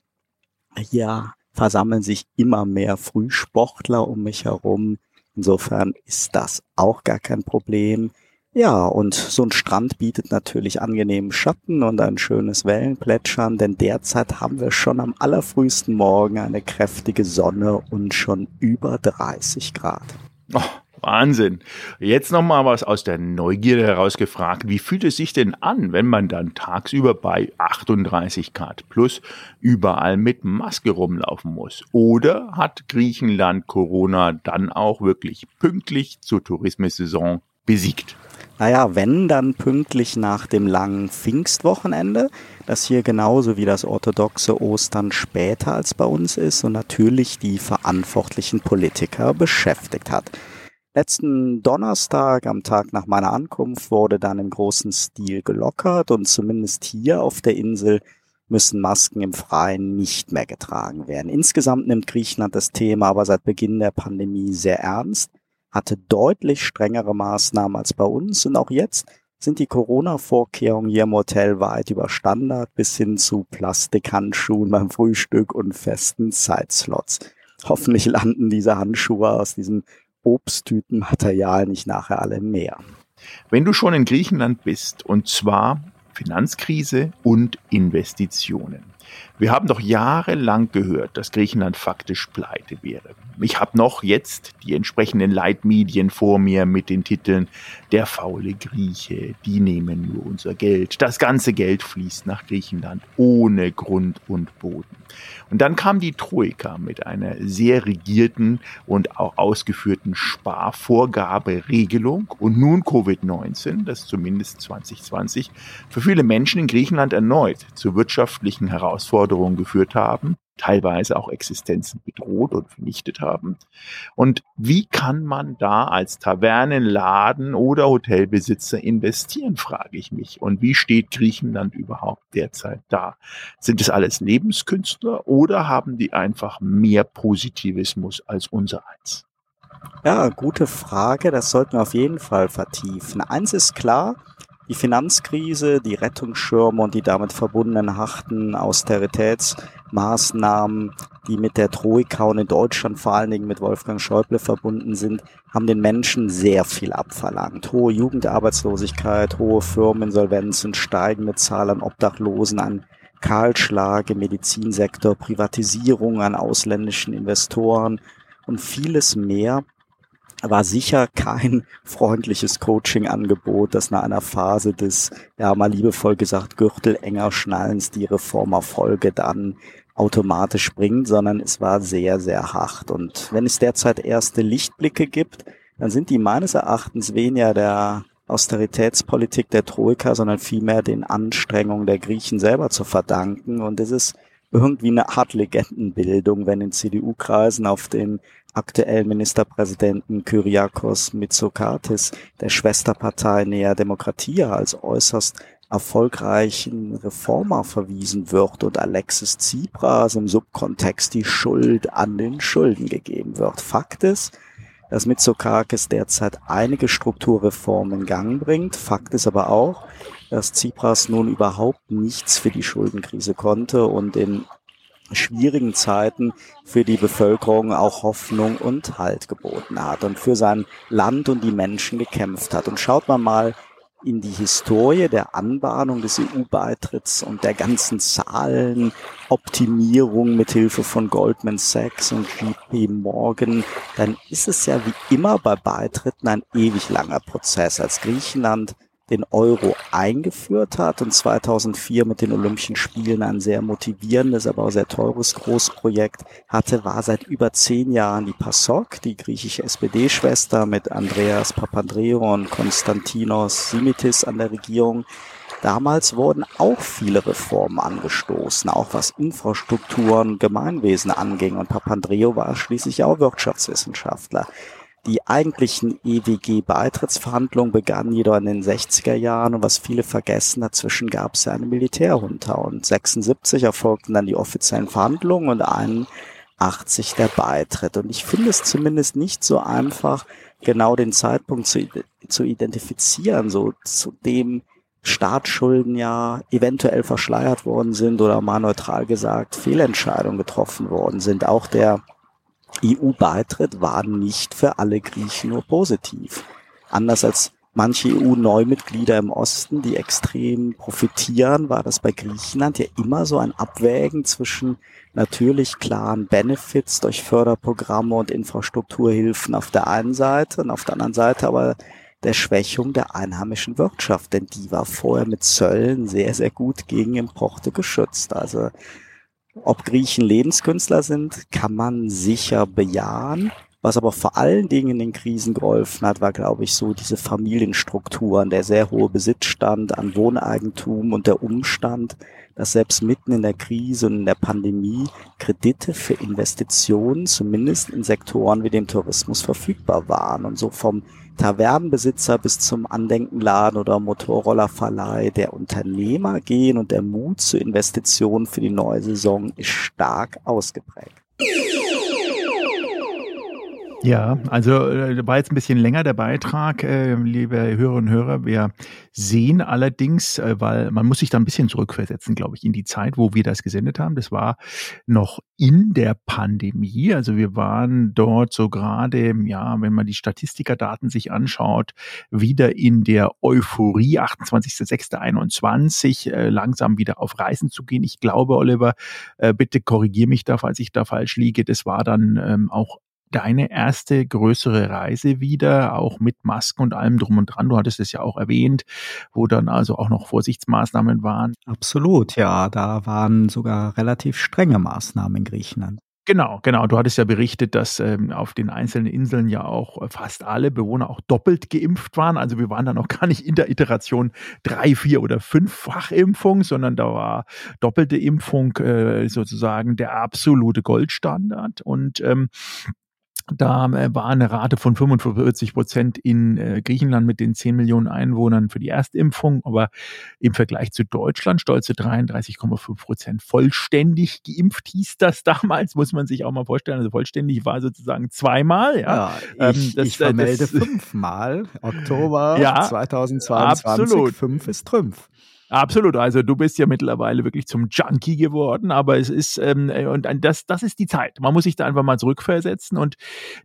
ja, versammeln sich immer mehr Frühsportler um mich herum. Insofern ist das auch gar kein Problem. Ja, und so ein Strand bietet natürlich angenehmen Schatten und ein schönes Wellenplätschern, denn derzeit haben wir schon am allerfrühesten Morgen eine kräftige Sonne und schon über 30 Grad. Oh, Wahnsinn. Jetzt noch mal was aus der Neugierde heraus gefragt. Wie fühlt es sich denn an, wenn man dann tagsüber bei 38 Grad plus überall mit Maske rumlaufen muss? Oder hat Griechenland Corona dann auch wirklich pünktlich zur Tourismussaison besiegt? Naja, wenn dann pünktlich nach dem langen Pfingstwochenende, das hier genauso wie das orthodoxe Ostern später als bei uns ist und natürlich die verantwortlichen Politiker beschäftigt hat. Letzten Donnerstag, am Tag nach meiner Ankunft, wurde dann im großen Stil gelockert und zumindest hier auf der Insel müssen Masken im Freien nicht mehr getragen werden. Insgesamt nimmt Griechenland das Thema aber seit Beginn der Pandemie sehr ernst, hatte deutlich strengere Maßnahmen als bei uns und auch jetzt sind die Corona-Vorkehrungen hier im Hotel weit über Standard bis hin zu Plastikhandschuhen beim Frühstück und festen Zeitslots. Hoffentlich landen diese Handschuhe aus diesem Obsttütenmaterial nicht nachher alle im Meer. Wenn du schon in Griechenland bist, und zwar Finanzkrise und Investitionen. Wir haben doch jahrelang gehört, dass Griechenland faktisch pleite wäre. Ich habe noch jetzt die entsprechenden Leitmedien vor mir mit den Titeln Der faule Grieche, die nehmen nur unser Geld. Das ganze Geld fließt nach Griechenland ohne Grund und Boden. Und dann kam die Troika mit einer sehr rigierten und auch ausgeführten Sparvorgaberegelung und nun Covid-19, das zumindest 2020 für viele Menschen in Griechenland erneut zu wirtschaftlichen Herausforderungen geführt haben teilweise auch Existenzen bedroht und vernichtet haben. Und wie kann man da als Tavernen, Laden oder Hotelbesitzer investieren, frage ich mich. Und wie steht Griechenland überhaupt derzeit da? Sind es alles Lebenskünstler oder haben die einfach mehr Positivismus als unser eins? Ja, gute Frage. Das sollten wir auf jeden Fall vertiefen. Eins ist klar, die Finanzkrise, die Rettungsschirme und die damit verbundenen harten Austeritätsmaßnahmen, die mit der Troika und in Deutschland vor allen Dingen mit Wolfgang Schäuble verbunden sind, haben den Menschen sehr viel abverlangt. Hohe Jugendarbeitslosigkeit, hohe Firmeninsolvenzen, steigende Zahl an Obdachlosen, ein Kahlschlag im Medizinsektor, Privatisierung an ausländischen Investoren und vieles mehr war sicher kein freundliches Coaching-Angebot, das nach einer Phase des, ja mal liebevoll gesagt, Gürtel enger Schnallens die Reformerfolge dann automatisch bringt, sondern es war sehr, sehr hart. Und wenn es derzeit erste Lichtblicke gibt, dann sind die meines Erachtens weniger der Austeritätspolitik der Troika, sondern vielmehr den Anstrengungen der Griechen selber zu verdanken. Und es ist irgendwie eine Art Legendenbildung, wenn in CDU-Kreisen auf den aktuellen Ministerpräsidenten Kyriakos Mitsotakis der Schwesterpartei Nea Demokratia als äußerst erfolgreichen Reformer verwiesen wird und Alexis Tsipras im Subkontext die Schuld an den Schulden gegeben wird. Fakt ist, dass Mitsotakis derzeit einige Strukturreformen in Gang bringt. Fakt ist aber auch, dass Tsipras nun überhaupt nichts für die Schuldenkrise konnte und in schwierigen Zeiten für die Bevölkerung auch Hoffnung und Halt geboten hat und für sein Land und die Menschen gekämpft hat. Und schaut man mal in die Historie der Anbahnung des EU-Beitritts und der ganzen Zahlenoptimierung mit Hilfe von Goldman Sachs und JP Morgan, dann ist es ja wie immer bei Beitritten ein ewig langer Prozess. Als Griechenland den Euro eingeführt hat und 2004 mit den Olympischen Spielen ein sehr motivierendes, aber auch sehr teures Großprojekt hatte, war seit über zehn Jahren die PASOK, die griechische SPD-Schwester mit Andreas Papandreou und Konstantinos Simitis an der Regierung. Damals wurden auch viele Reformen angestoßen, auch was Infrastrukturen, Gemeinwesen anging. Und Papandreou war schließlich auch Wirtschaftswissenschaftler. Die eigentlichen EWG-Beitrittsverhandlungen begannen jedoch in den 60er Jahren und was viele vergessen, dazwischen gab es ja eine Militärjunta und 76 erfolgten dann die offiziellen Verhandlungen und 81 der Beitritt. Und ich finde es zumindest nicht so einfach, genau den Zeitpunkt zu, zu identifizieren, so zu dem Staatsschulden ja eventuell verschleiert worden sind oder mal neutral gesagt Fehlentscheidungen getroffen worden sind. Auch der EU-Beitritt war nicht für alle Griechen nur positiv. Anders als manche EU-Neumitglieder im Osten, die extrem profitieren, war das bei Griechenland ja immer so ein Abwägen zwischen natürlich klaren Benefits durch Förderprogramme und Infrastrukturhilfen auf der einen Seite und auf der anderen Seite aber der Schwächung der einheimischen Wirtschaft, denn die war vorher mit Zöllen sehr, sehr gut gegen Importe geschützt. Also ob Griechen Lebenskünstler sind, kann man sicher bejahen. Was aber vor allen Dingen in den Krisen geholfen hat, war, glaube ich, so diese Familienstrukturen, der sehr hohe Besitzstand an Wohneigentum und der Umstand, dass selbst mitten in der Krise und in der Pandemie Kredite für Investitionen, zumindest in Sektoren wie dem Tourismus, verfügbar waren. Und so vom Tavernenbesitzer bis zum Andenkenladen oder Motorrollerverleih der Unternehmer gehen und der Mut zur Investition für die neue Saison ist stark ausgeprägt. Ja, also äh, war jetzt ein bisschen länger der Beitrag, äh, liebe Hörerinnen und Hörer. Wir sehen allerdings, äh, weil man muss sich da ein bisschen zurückversetzen, glaube ich, in die Zeit, wo wir das gesendet haben. Das war noch in der Pandemie. Also wir waren dort so gerade, ja, wenn man die Statistikerdaten sich anschaut, wieder in der Euphorie 28.06.21 äh, langsam wieder auf Reisen zu gehen. Ich glaube, Oliver, äh, bitte korrigier mich da, falls ich da falsch liege. Das war dann ähm, auch deine erste größere Reise wieder, auch mit Masken und allem drum und dran. Du hattest es ja auch erwähnt, wo dann also auch noch Vorsichtsmaßnahmen waren. Absolut, ja. Da waren sogar relativ strenge Maßnahmen in Griechenland. Genau, genau. Du hattest ja berichtet, dass ähm, auf den einzelnen Inseln ja auch äh, fast alle Bewohner auch doppelt geimpft waren. Also wir waren da noch gar nicht in der Iteration drei, vier oder fünffach Impfung, sondern da war doppelte Impfung äh, sozusagen der absolute Goldstandard. Und ähm, da äh, war eine Rate von 45 Prozent in äh, Griechenland mit den 10 Millionen Einwohnern für die Erstimpfung, aber im Vergleich zu Deutschland stolze 33,5 Prozent vollständig geimpft hieß das damals, muss man sich auch mal vorstellen. Also vollständig war sozusagen zweimal. Ja, ja ich, ähm, das, ich vermelde das, fünfmal. Oktober ja, 2022. Absolut. Fünf ist Trümpf. Absolut. Also du bist ja mittlerweile wirklich zum Junkie geworden, aber es ist ähm, äh, und das das ist die Zeit. Man muss sich da einfach mal zurückversetzen und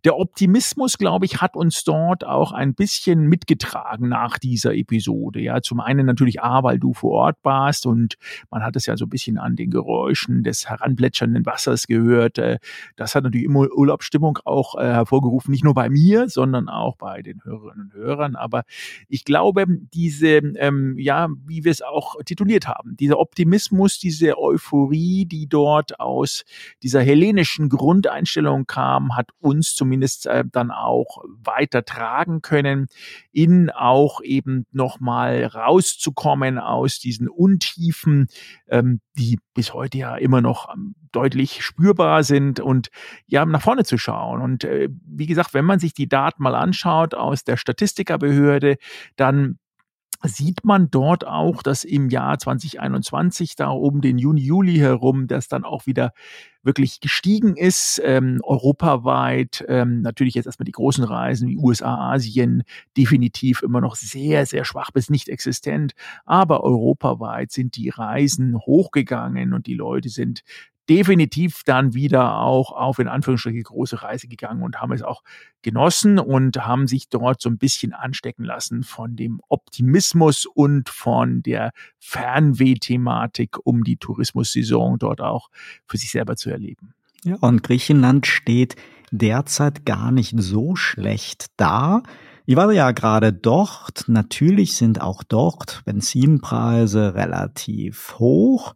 der Optimismus, glaube ich, hat uns dort auch ein bisschen mitgetragen nach dieser Episode. Ja, zum einen natürlich A, weil du vor Ort warst und man hat es ja so ein bisschen an den Geräuschen des heranplätschernden Wassers gehört. Äh, das hat natürlich immer Urlaubsstimmung auch äh, hervorgerufen, nicht nur bei mir, sondern auch bei den Hörerinnen und Hörern. Aber ich glaube, diese ähm, ja, wie wir es auch tituliert haben. Dieser Optimismus, diese Euphorie, die dort aus dieser hellenischen Grundeinstellung kam, hat uns zumindest äh, dann auch weiter tragen können, in auch eben nochmal rauszukommen aus diesen Untiefen, ähm, die bis heute ja immer noch ähm, deutlich spürbar sind und ja, nach vorne zu schauen. Und äh, wie gesagt, wenn man sich die Daten mal anschaut aus der Statistikerbehörde, dann sieht man dort auch, dass im Jahr 2021 da um den Juni, Juli herum, das dann auch wieder wirklich gestiegen ist, ähm, europaweit, ähm, natürlich jetzt erstmal die großen Reisen wie USA, Asien, definitiv immer noch sehr, sehr schwach bis nicht existent, aber europaweit sind die Reisen hochgegangen und die Leute sind definitiv dann wieder auch auf in Anführungsstrichen große Reise gegangen und haben es auch genossen und haben sich dort so ein bisschen anstecken lassen von dem Optimismus und von der Fernweh-Thematik, um die Tourismussaison dort auch für sich selber zu erleben. Ja, und Griechenland steht derzeit gar nicht so schlecht da. Ich war ja gerade dort. Natürlich sind auch dort Benzinpreise relativ hoch.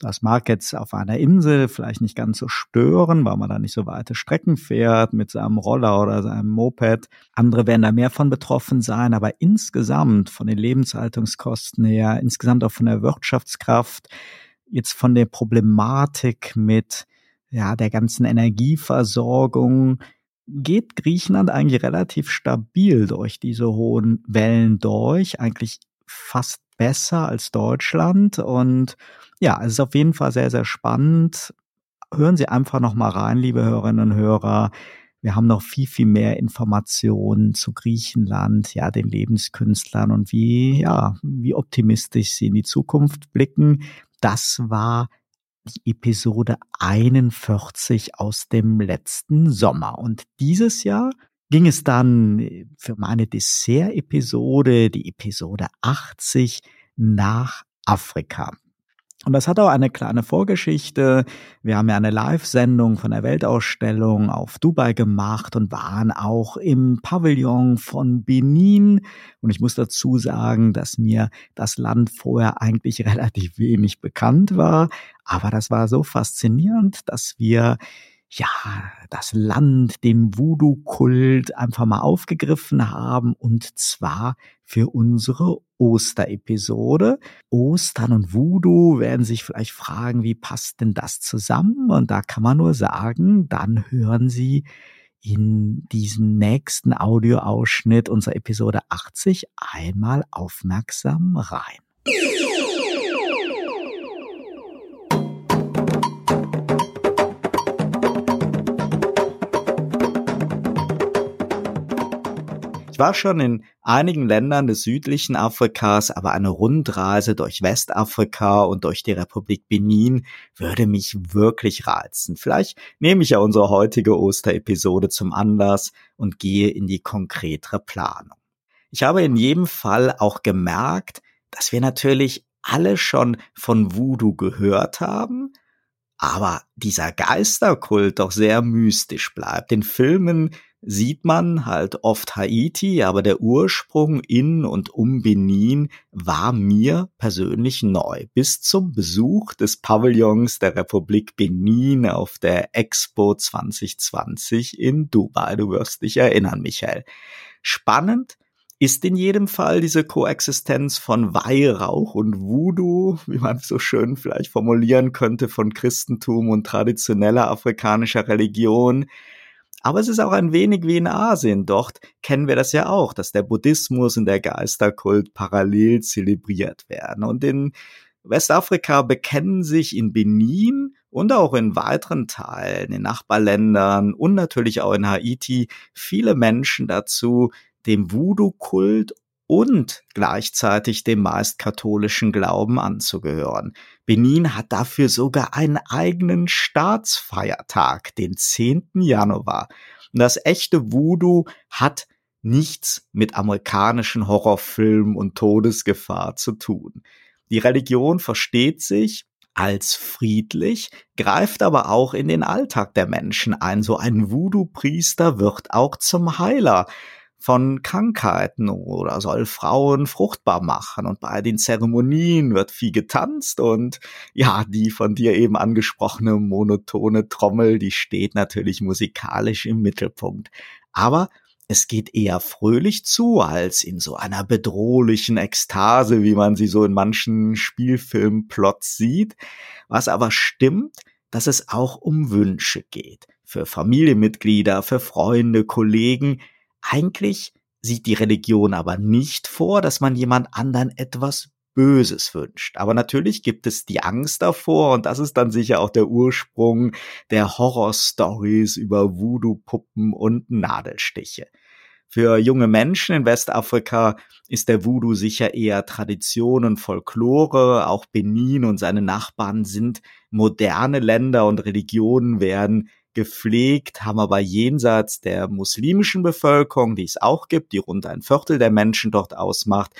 Das mag jetzt auf einer Insel vielleicht nicht ganz so stören, weil man da nicht so weite Strecken fährt mit seinem Roller oder seinem Moped. Andere werden da mehr von betroffen sein, aber insgesamt von den Lebenshaltungskosten her, insgesamt auch von der Wirtschaftskraft, jetzt von der Problematik mit ja, der ganzen Energieversorgung, geht Griechenland eigentlich relativ stabil durch diese hohen Wellen durch, eigentlich fast besser als Deutschland und ja, es ist auf jeden Fall sehr, sehr spannend. Hören Sie einfach noch mal rein, liebe Hörerinnen und Hörer. Wir haben noch viel, viel mehr Informationen zu Griechenland, ja, den Lebenskünstlern und wie, ja, wie optimistisch sie in die Zukunft blicken. Das war die Episode 41 aus dem letzten Sommer. Und dieses Jahr ging es dann für meine Dessert-Episode, die Episode 80, nach Afrika. Und das hat auch eine kleine Vorgeschichte. Wir haben ja eine Live-Sendung von der Weltausstellung auf Dubai gemacht und waren auch im Pavillon von Benin. Und ich muss dazu sagen, dass mir das Land vorher eigentlich relativ wenig bekannt war. Aber das war so faszinierend, dass wir ja, das Land, den Voodoo-Kult einfach mal aufgegriffen haben und zwar für unsere Osterepisode. Ostern und Voodoo werden sich vielleicht fragen, wie passt denn das zusammen? Und da kann man nur sagen, dann hören Sie in diesen nächsten Audioausschnitt unserer Episode 80 einmal aufmerksam rein. War schon in einigen Ländern des südlichen Afrikas, aber eine Rundreise durch Westafrika und durch die Republik Benin würde mich wirklich reizen. Vielleicht nehme ich ja unsere heutige Osterepisode zum Anlass und gehe in die konkretere Planung. Ich habe in jedem Fall auch gemerkt, dass wir natürlich alle schon von Voodoo gehört haben, aber dieser Geisterkult doch sehr mystisch bleibt. In Filmen sieht man halt oft Haiti, aber der Ursprung in und um Benin war mir persönlich neu. Bis zum Besuch des Pavillons der Republik Benin auf der Expo 2020 in Dubai. Du wirst dich erinnern, Michael. Spannend ist in jedem Fall diese Koexistenz von Weihrauch und Voodoo, wie man so schön vielleicht formulieren könnte, von Christentum und traditioneller afrikanischer Religion. Aber es ist auch ein wenig wie in Asien. Dort kennen wir das ja auch, dass der Buddhismus und der Geisterkult parallel zelebriert werden. Und in Westafrika bekennen sich in Benin und auch in weiteren Teilen, in Nachbarländern und natürlich auch in Haiti viele Menschen dazu, dem Voodoo-Kult und gleichzeitig dem meist katholischen Glauben anzugehören. Benin hat dafür sogar einen eigenen Staatsfeiertag, den 10. Januar. Und das echte Voodoo hat nichts mit amerikanischen Horrorfilmen und Todesgefahr zu tun. Die Religion versteht sich als friedlich, greift aber auch in den Alltag der Menschen ein. So ein Voodoo-Priester wird auch zum Heiler von Krankheiten oder soll Frauen fruchtbar machen. Und bei den Zeremonien wird viel getanzt und ja, die von dir eben angesprochene monotone Trommel, die steht natürlich musikalisch im Mittelpunkt. Aber es geht eher fröhlich zu als in so einer bedrohlichen Ekstase, wie man sie so in manchen Spielfilmplots sieht. Was aber stimmt, dass es auch um Wünsche geht. Für Familienmitglieder, für Freunde, Kollegen, eigentlich sieht die Religion aber nicht vor, dass man jemand anderen etwas Böses wünscht. Aber natürlich gibt es die Angst davor und das ist dann sicher auch der Ursprung der Horror-Stories über Voodoo-Puppen und Nadelstiche. Für junge Menschen in Westafrika ist der Voodoo sicher eher Tradition und Folklore. Auch Benin und seine Nachbarn sind moderne Länder und Religionen werden gepflegt, haben aber jenseits der muslimischen Bevölkerung, die es auch gibt, die rund ein Viertel der Menschen dort ausmacht,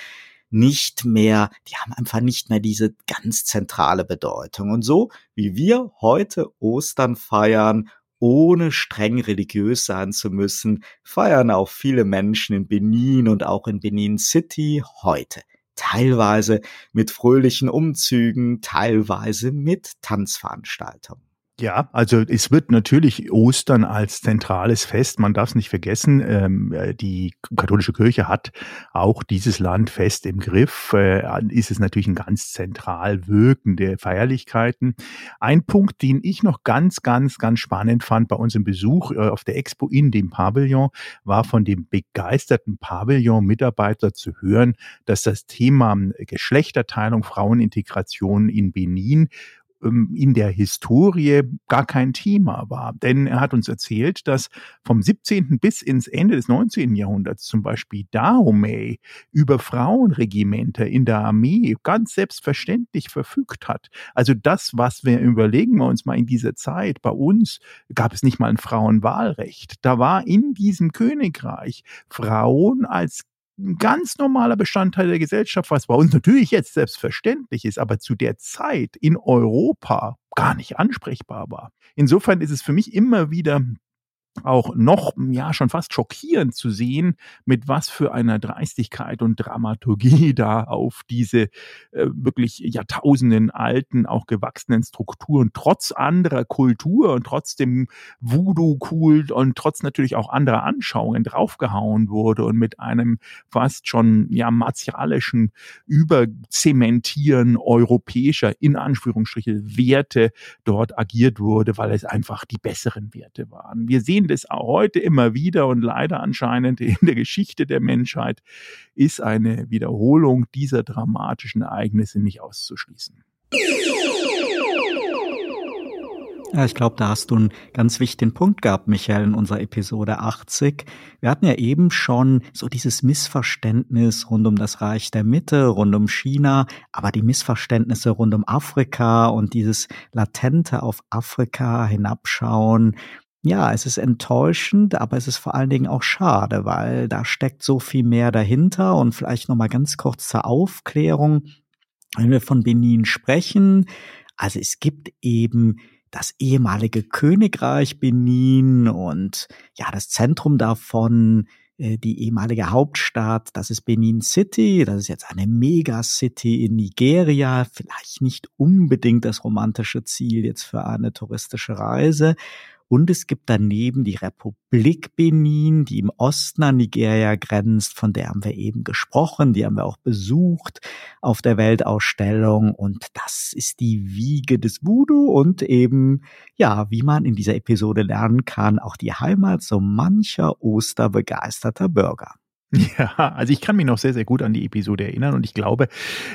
nicht mehr, die haben einfach nicht mehr diese ganz zentrale Bedeutung. Und so wie wir heute Ostern feiern, ohne streng religiös sein zu müssen, feiern auch viele Menschen in Benin und auch in Benin City heute. Teilweise mit fröhlichen Umzügen, teilweise mit Tanzveranstaltungen. Ja, also es wird natürlich Ostern als zentrales Fest. Man darf es nicht vergessen. Ähm, äh, die katholische Kirche hat auch dieses Land fest im Griff. Äh, ist es natürlich ein ganz zentral wirkende Feierlichkeiten. Ein Punkt, den ich noch ganz, ganz, ganz spannend fand bei unserem Besuch äh, auf der Expo in dem Pavillon, war von dem begeisterten Pavillon-Mitarbeiter zu hören, dass das Thema Geschlechterteilung, Frauenintegration in Benin ähm, in der Historie gar kein Thema war. Denn er hat uns erzählt, dass vom 17. bis ins Ende des 19. Jahrhunderts zum Beispiel Dahomey über Frauenregimenter in der Armee ganz selbstverständlich verfügt hat. Also das, was wir überlegen wir uns mal in dieser Zeit, bei uns gab es nicht mal ein Frauenwahlrecht. Da war in diesem Königreich Frauen als ein ganz normaler Bestandteil der Gesellschaft, was bei uns natürlich jetzt selbstverständlich ist, aber zu der Zeit in Europa gar nicht ansprechbar war. Insofern ist es für mich immer wieder auch noch, ja, schon fast schockierend zu sehen, mit was für einer Dreistigkeit und Dramaturgie da auf diese äh, wirklich Jahrtausenden alten, auch gewachsenen Strukturen, trotz anderer Kultur und trotzdem Voodoo-Kult und trotz natürlich auch anderer Anschauungen draufgehauen wurde und mit einem fast schon, ja, martialischen Überzementieren europäischer, in Anführungsstriche, Werte dort agiert wurde, weil es einfach die besseren Werte waren. Wir sehen das auch heute immer wieder und leider anscheinend in der Geschichte der Menschheit ist eine Wiederholung dieser dramatischen Ereignisse nicht auszuschließen. Ja, ich glaube, da hast du einen ganz wichtigen Punkt gehabt, Michael, in unserer Episode 80. Wir hatten ja eben schon so dieses Missverständnis rund um das Reich der Mitte, rund um China, aber die Missverständnisse rund um Afrika und dieses latente auf Afrika hinabschauen, ja, es ist enttäuschend, aber es ist vor allen Dingen auch schade, weil da steckt so viel mehr dahinter und vielleicht noch mal ganz kurz zur Aufklärung, wenn wir von Benin sprechen. Also es gibt eben das ehemalige Königreich Benin und ja, das Zentrum davon, äh, die ehemalige Hauptstadt, das ist Benin City, das ist jetzt eine Megacity in Nigeria, vielleicht nicht unbedingt das romantische Ziel jetzt für eine touristische Reise. Und es gibt daneben die Republik Benin, die im Osten an Nigeria grenzt, von der haben wir eben gesprochen, die haben wir auch besucht auf der Weltausstellung. Und das ist die Wiege des Voodoo und eben, ja, wie man in dieser Episode lernen kann, auch die Heimat so mancher osterbegeisterter Bürger. Ja, also ich kann mich noch sehr, sehr gut an die Episode erinnern und ich glaube,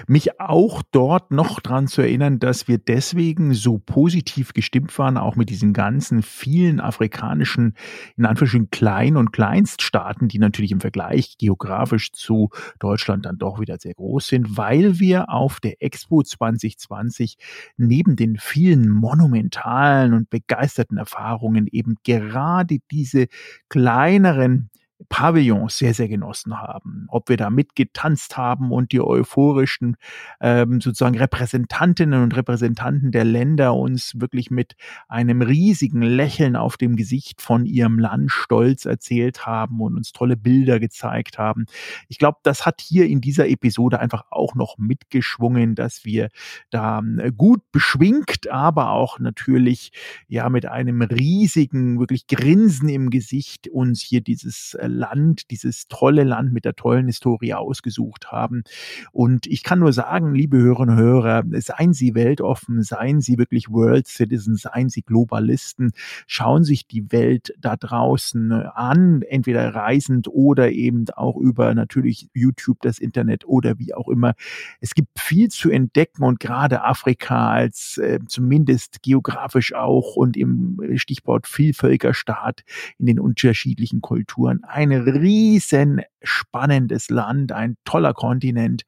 mich auch dort noch dran zu erinnern, dass wir deswegen so positiv gestimmt waren, auch mit diesen ganzen vielen afrikanischen, in Anführungsstrichen Klein- und Kleinststaaten, die natürlich im Vergleich geografisch zu Deutschland dann doch wieder sehr groß sind, weil wir auf der Expo 2020 neben den vielen monumentalen und begeisterten Erfahrungen eben gerade diese kleineren Pavillons sehr, sehr genossen haben. Ob wir da mitgetanzt haben und die euphorischen ähm, sozusagen Repräsentantinnen und Repräsentanten der Länder uns wirklich mit einem riesigen Lächeln auf dem Gesicht von ihrem Land stolz erzählt haben und uns tolle Bilder gezeigt haben. Ich glaube, das hat hier in dieser Episode einfach auch noch mitgeschwungen, dass wir da äh, gut beschwingt, aber auch natürlich ja mit einem riesigen, wirklich Grinsen im Gesicht uns hier dieses Land, dieses tolle Land mit der tollen Historie ausgesucht haben. Und ich kann nur sagen, liebe Hörerinnen und Hörer, seien Sie weltoffen, seien Sie wirklich World Citizens, seien Sie Globalisten, schauen sich die Welt da draußen an, entweder reisend oder eben auch über natürlich YouTube, das Internet oder wie auch immer. Es gibt viel zu entdecken und gerade Afrika als äh, zumindest geografisch auch und im Stichwort Vielvölkerstaat in den unterschiedlichen Kulturen ein riesen spannendes Land, ein toller Kontinent.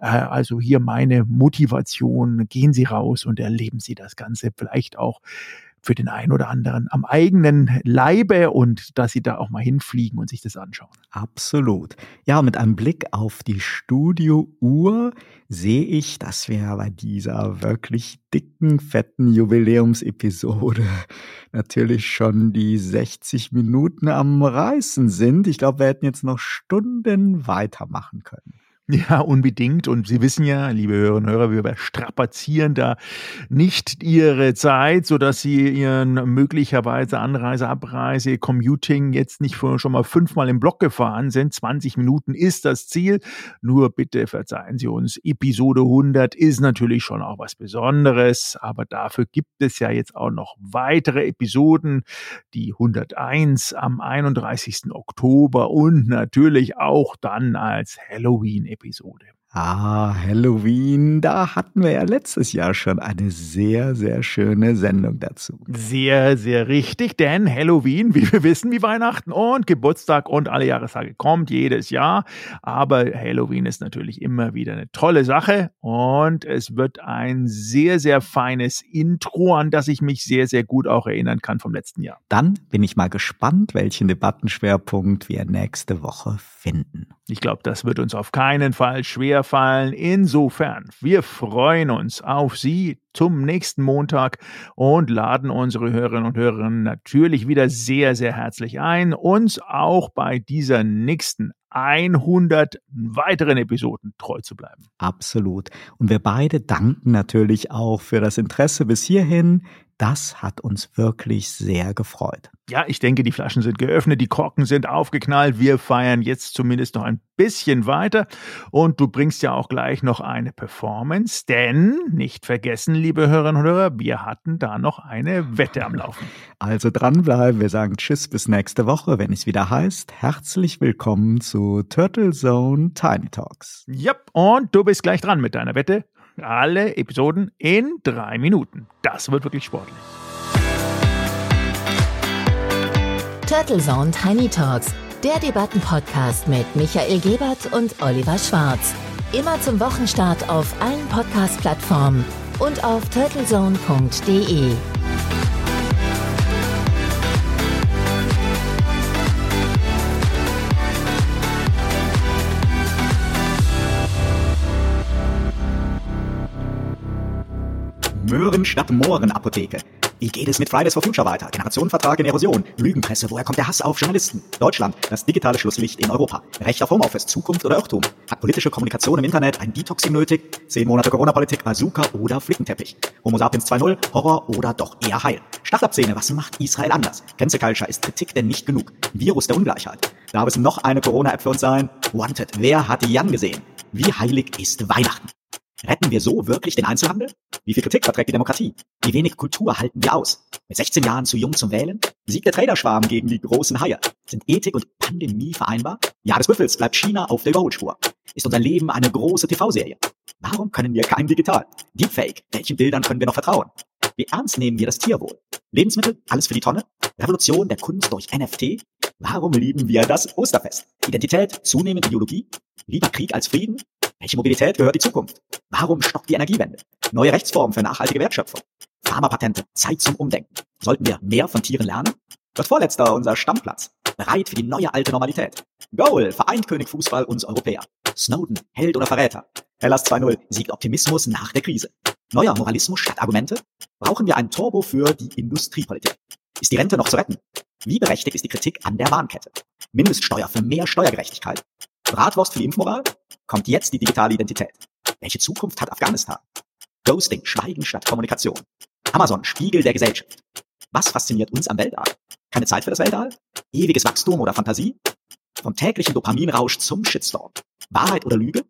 Äh, also hier meine Motivation. Gehen Sie raus und erleben Sie das Ganze vielleicht auch für den einen oder anderen am eigenen Leibe und dass sie da auch mal hinfliegen und sich das anschauen. Absolut. Ja, mit einem Blick auf die Studiouhr sehe ich, dass wir bei dieser wirklich dicken, fetten Jubiläumsepisode natürlich schon die 60 Minuten am Reißen sind. Ich glaube, wir hätten jetzt noch Stunden weitermachen können. Ja, unbedingt. Und Sie wissen ja, liebe Hörerinnen und Hörer, wir strapazieren da nicht Ihre Zeit, sodass Sie Ihren möglicherweise Anreise, Abreise, Commuting jetzt nicht schon mal fünfmal im Block gefahren sind. 20 Minuten ist das Ziel. Nur bitte verzeihen Sie uns. Episode 100 ist natürlich schon auch was Besonderes, aber dafür gibt es ja jetzt auch noch weitere Episoden. Die 101 am 31. Oktober und natürlich auch dann als Halloween-Episode. Episode. Ah, Halloween, da hatten wir ja letztes Jahr schon eine sehr, sehr schöne Sendung dazu. Sehr, sehr richtig, denn Halloween, wie wir wissen, wie Weihnachten und Geburtstag und alle Jahrestage kommt jedes Jahr. Aber Halloween ist natürlich immer wieder eine tolle Sache und es wird ein sehr, sehr feines Intro, an das ich mich sehr, sehr gut auch erinnern kann vom letzten Jahr. Dann bin ich mal gespannt, welchen Debattenschwerpunkt wir nächste Woche finden. Ich glaube, das wird uns auf keinen Fall schwer fallen. Insofern, wir freuen uns auf Sie zum nächsten Montag und laden unsere Hörerinnen und Hörer natürlich wieder sehr, sehr herzlich ein, uns auch bei dieser nächsten 100 weiteren Episoden treu zu bleiben. Absolut. Und wir beide danken natürlich auch für das Interesse bis hierhin. Das hat uns wirklich sehr gefreut. Ja, ich denke, die Flaschen sind geöffnet, die Korken sind aufgeknallt. Wir feiern jetzt zumindest noch ein bisschen weiter. Und du bringst ja auch gleich noch eine Performance, denn nicht vergessen, liebe Hörerinnen und Hörer, wir hatten da noch eine Wette am Laufen. Also dranbleiben. Wir sagen Tschüss bis nächste Woche, wenn es wieder heißt. Herzlich willkommen zu Turtle Zone Tiny Talks. Ja, und du bist gleich dran mit deiner Wette. Alle Episoden in drei Minuten. Das wird wirklich sportlich. Turtle Zone Tiny Talks, der Debattenpodcast mit Michael Gebert und Oliver Schwarz. Immer zum Wochenstart auf allen Podcast-Plattformen und auf turtlezone.de. Möhren statt Mohren Apotheke. Wie geht es mit Fridays for Future weiter? Generationenvertrag in Erosion. Lügenpresse, woher kommt der Hass auf Journalisten? Deutschland, das digitale Schlusslicht in Europa. Recht auf Homeoffice, Zukunft oder Irrtum? Hat politische Kommunikation im Internet ein Detoxing nötig? Zehn Monate Corona-Politik, Bazooka oder Flickenteppich? Homo sapiens 2.0, Horror oder doch eher Heil? Stadtabszene, was macht Israel anders? Cancel ist Kritik denn nicht genug? Virus der Ungleichheit. Darf es noch eine Corona-App für uns sein? Wanted, wer hat Jan gesehen? Wie heilig ist Weihnachten? Retten wir so wirklich den Einzelhandel? Wie viel Kritik verträgt die Demokratie? Wie wenig Kultur halten wir aus? Mit 16 Jahren zu jung zum Wählen? Siegt der Traderschwarm gegen die großen Haie? Sind Ethik und Pandemie vereinbar? Jahr des Büffels bleibt China auf der Überholspur. Ist unser Leben eine große TV-Serie? Warum können wir kein Digital? Deepfake, welchen Bildern können wir noch vertrauen? Wie ernst nehmen wir das Tierwohl? Lebensmittel, alles für die Tonne? Revolution der Kunst durch NFT? Warum lieben wir das Osterfest? Identität, zunehmend Ideologie? Lieber Krieg als Frieden? Welche Mobilität gehört die Zukunft? Warum stockt die Energiewende? Neue Rechtsformen für nachhaltige Wertschöpfung. Pharmapatente, Zeit zum Umdenken. Sollten wir mehr von Tieren lernen? Dort vorletzter unser Stammplatz. Bereit für die neue alte Normalität. Goal, vereint König Fußball uns Europäer. Snowden, Held oder Verräter. Hellas 2.0, siegt Optimismus nach der Krise. Neuer Moralismus statt Argumente? Brauchen wir ein Turbo für die Industriepolitik? Ist die Rente noch zu retten? Wie berechtigt ist die Kritik an der Warnkette? Mindeststeuer für mehr Steuergerechtigkeit? Bratwurst für die Impfmoral? Kommt jetzt die digitale Identität? Welche Zukunft hat Afghanistan? Ghosting, Schweigen statt Kommunikation. Amazon, Spiegel der Gesellschaft. Was fasziniert uns am Weltall? Keine Zeit für das Weltall? Ewiges Wachstum oder Fantasie? Vom täglichen Dopaminrausch zum Shitstorm. Wahrheit oder Lüge?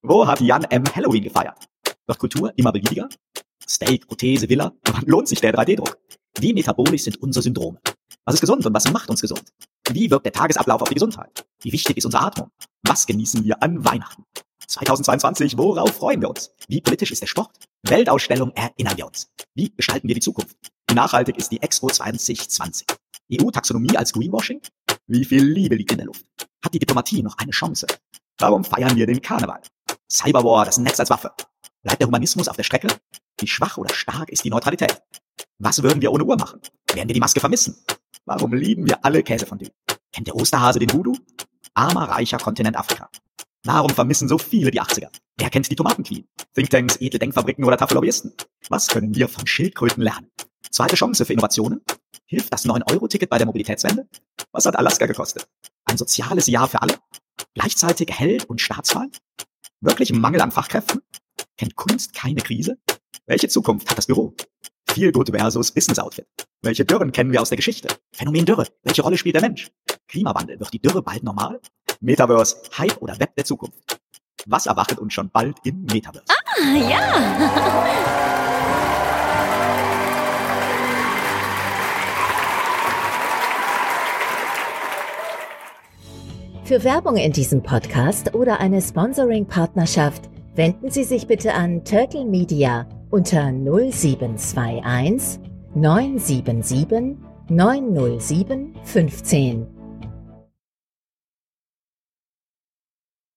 Wo hat Jan M. Halloween gefeiert? Wird Kultur immer beliebiger? Steak, Prothese, Villa? Wann lohnt sich der 3D-Druck? Wie metabolisch sind unsere Syndrome? Was ist gesund und was macht uns gesund? Wie wirkt der Tagesablauf auf die Gesundheit? Wie wichtig ist unsere Atmung? Was genießen wir an Weihnachten? 2022, worauf freuen wir uns? Wie politisch ist der Sport? Weltausstellung erinnern wir uns. Wie gestalten wir die Zukunft? Wie nachhaltig ist die Expo 2020? EU-Taxonomie als Greenwashing? Wie viel Liebe liegt in der Luft? Hat die Diplomatie noch eine Chance? Warum feiern wir den Karneval? Cyberwar, das Netz als Waffe. Bleibt der Humanismus auf der Strecke? Wie schwach oder stark ist die Neutralität? Was würden wir ohne Uhr machen? Werden wir die Maske vermissen? Warum lieben wir alle Käsefondue? Kennt der Osterhase den Voodoo? Armer, reicher Kontinent Afrika. Warum vermissen so viele die 80er? Wer kennt die Tomatenqueen? Thinktanks, edle Denkfabriken oder taffe Lobbyisten? Was können wir von Schildkröten lernen? Zweite Chance für Innovationen? Hilft das 9-Euro-Ticket bei der Mobilitätswende? Was hat Alaska gekostet? Ein soziales Jahr für alle? Gleichzeitig Held und Staatsfall? Wirklich Mangel an Fachkräften? Kennt Kunst keine Krise? Welche Zukunft hat das Büro? Viel Good versus Business Outfit. Welche Dürren kennen wir aus der Geschichte? Phänomen Dürre. Welche Rolle spielt der Mensch? Klimawandel. Wird die Dürre bald normal? Metaverse, Hype oder Web der Zukunft? Was erwartet uns schon bald im Metaverse? Ah, ja. Für Werbung in diesem Podcast oder eine Sponsoring-Partnerschaft wenden Sie sich bitte an Turtle Media unter 0721 977 907 15.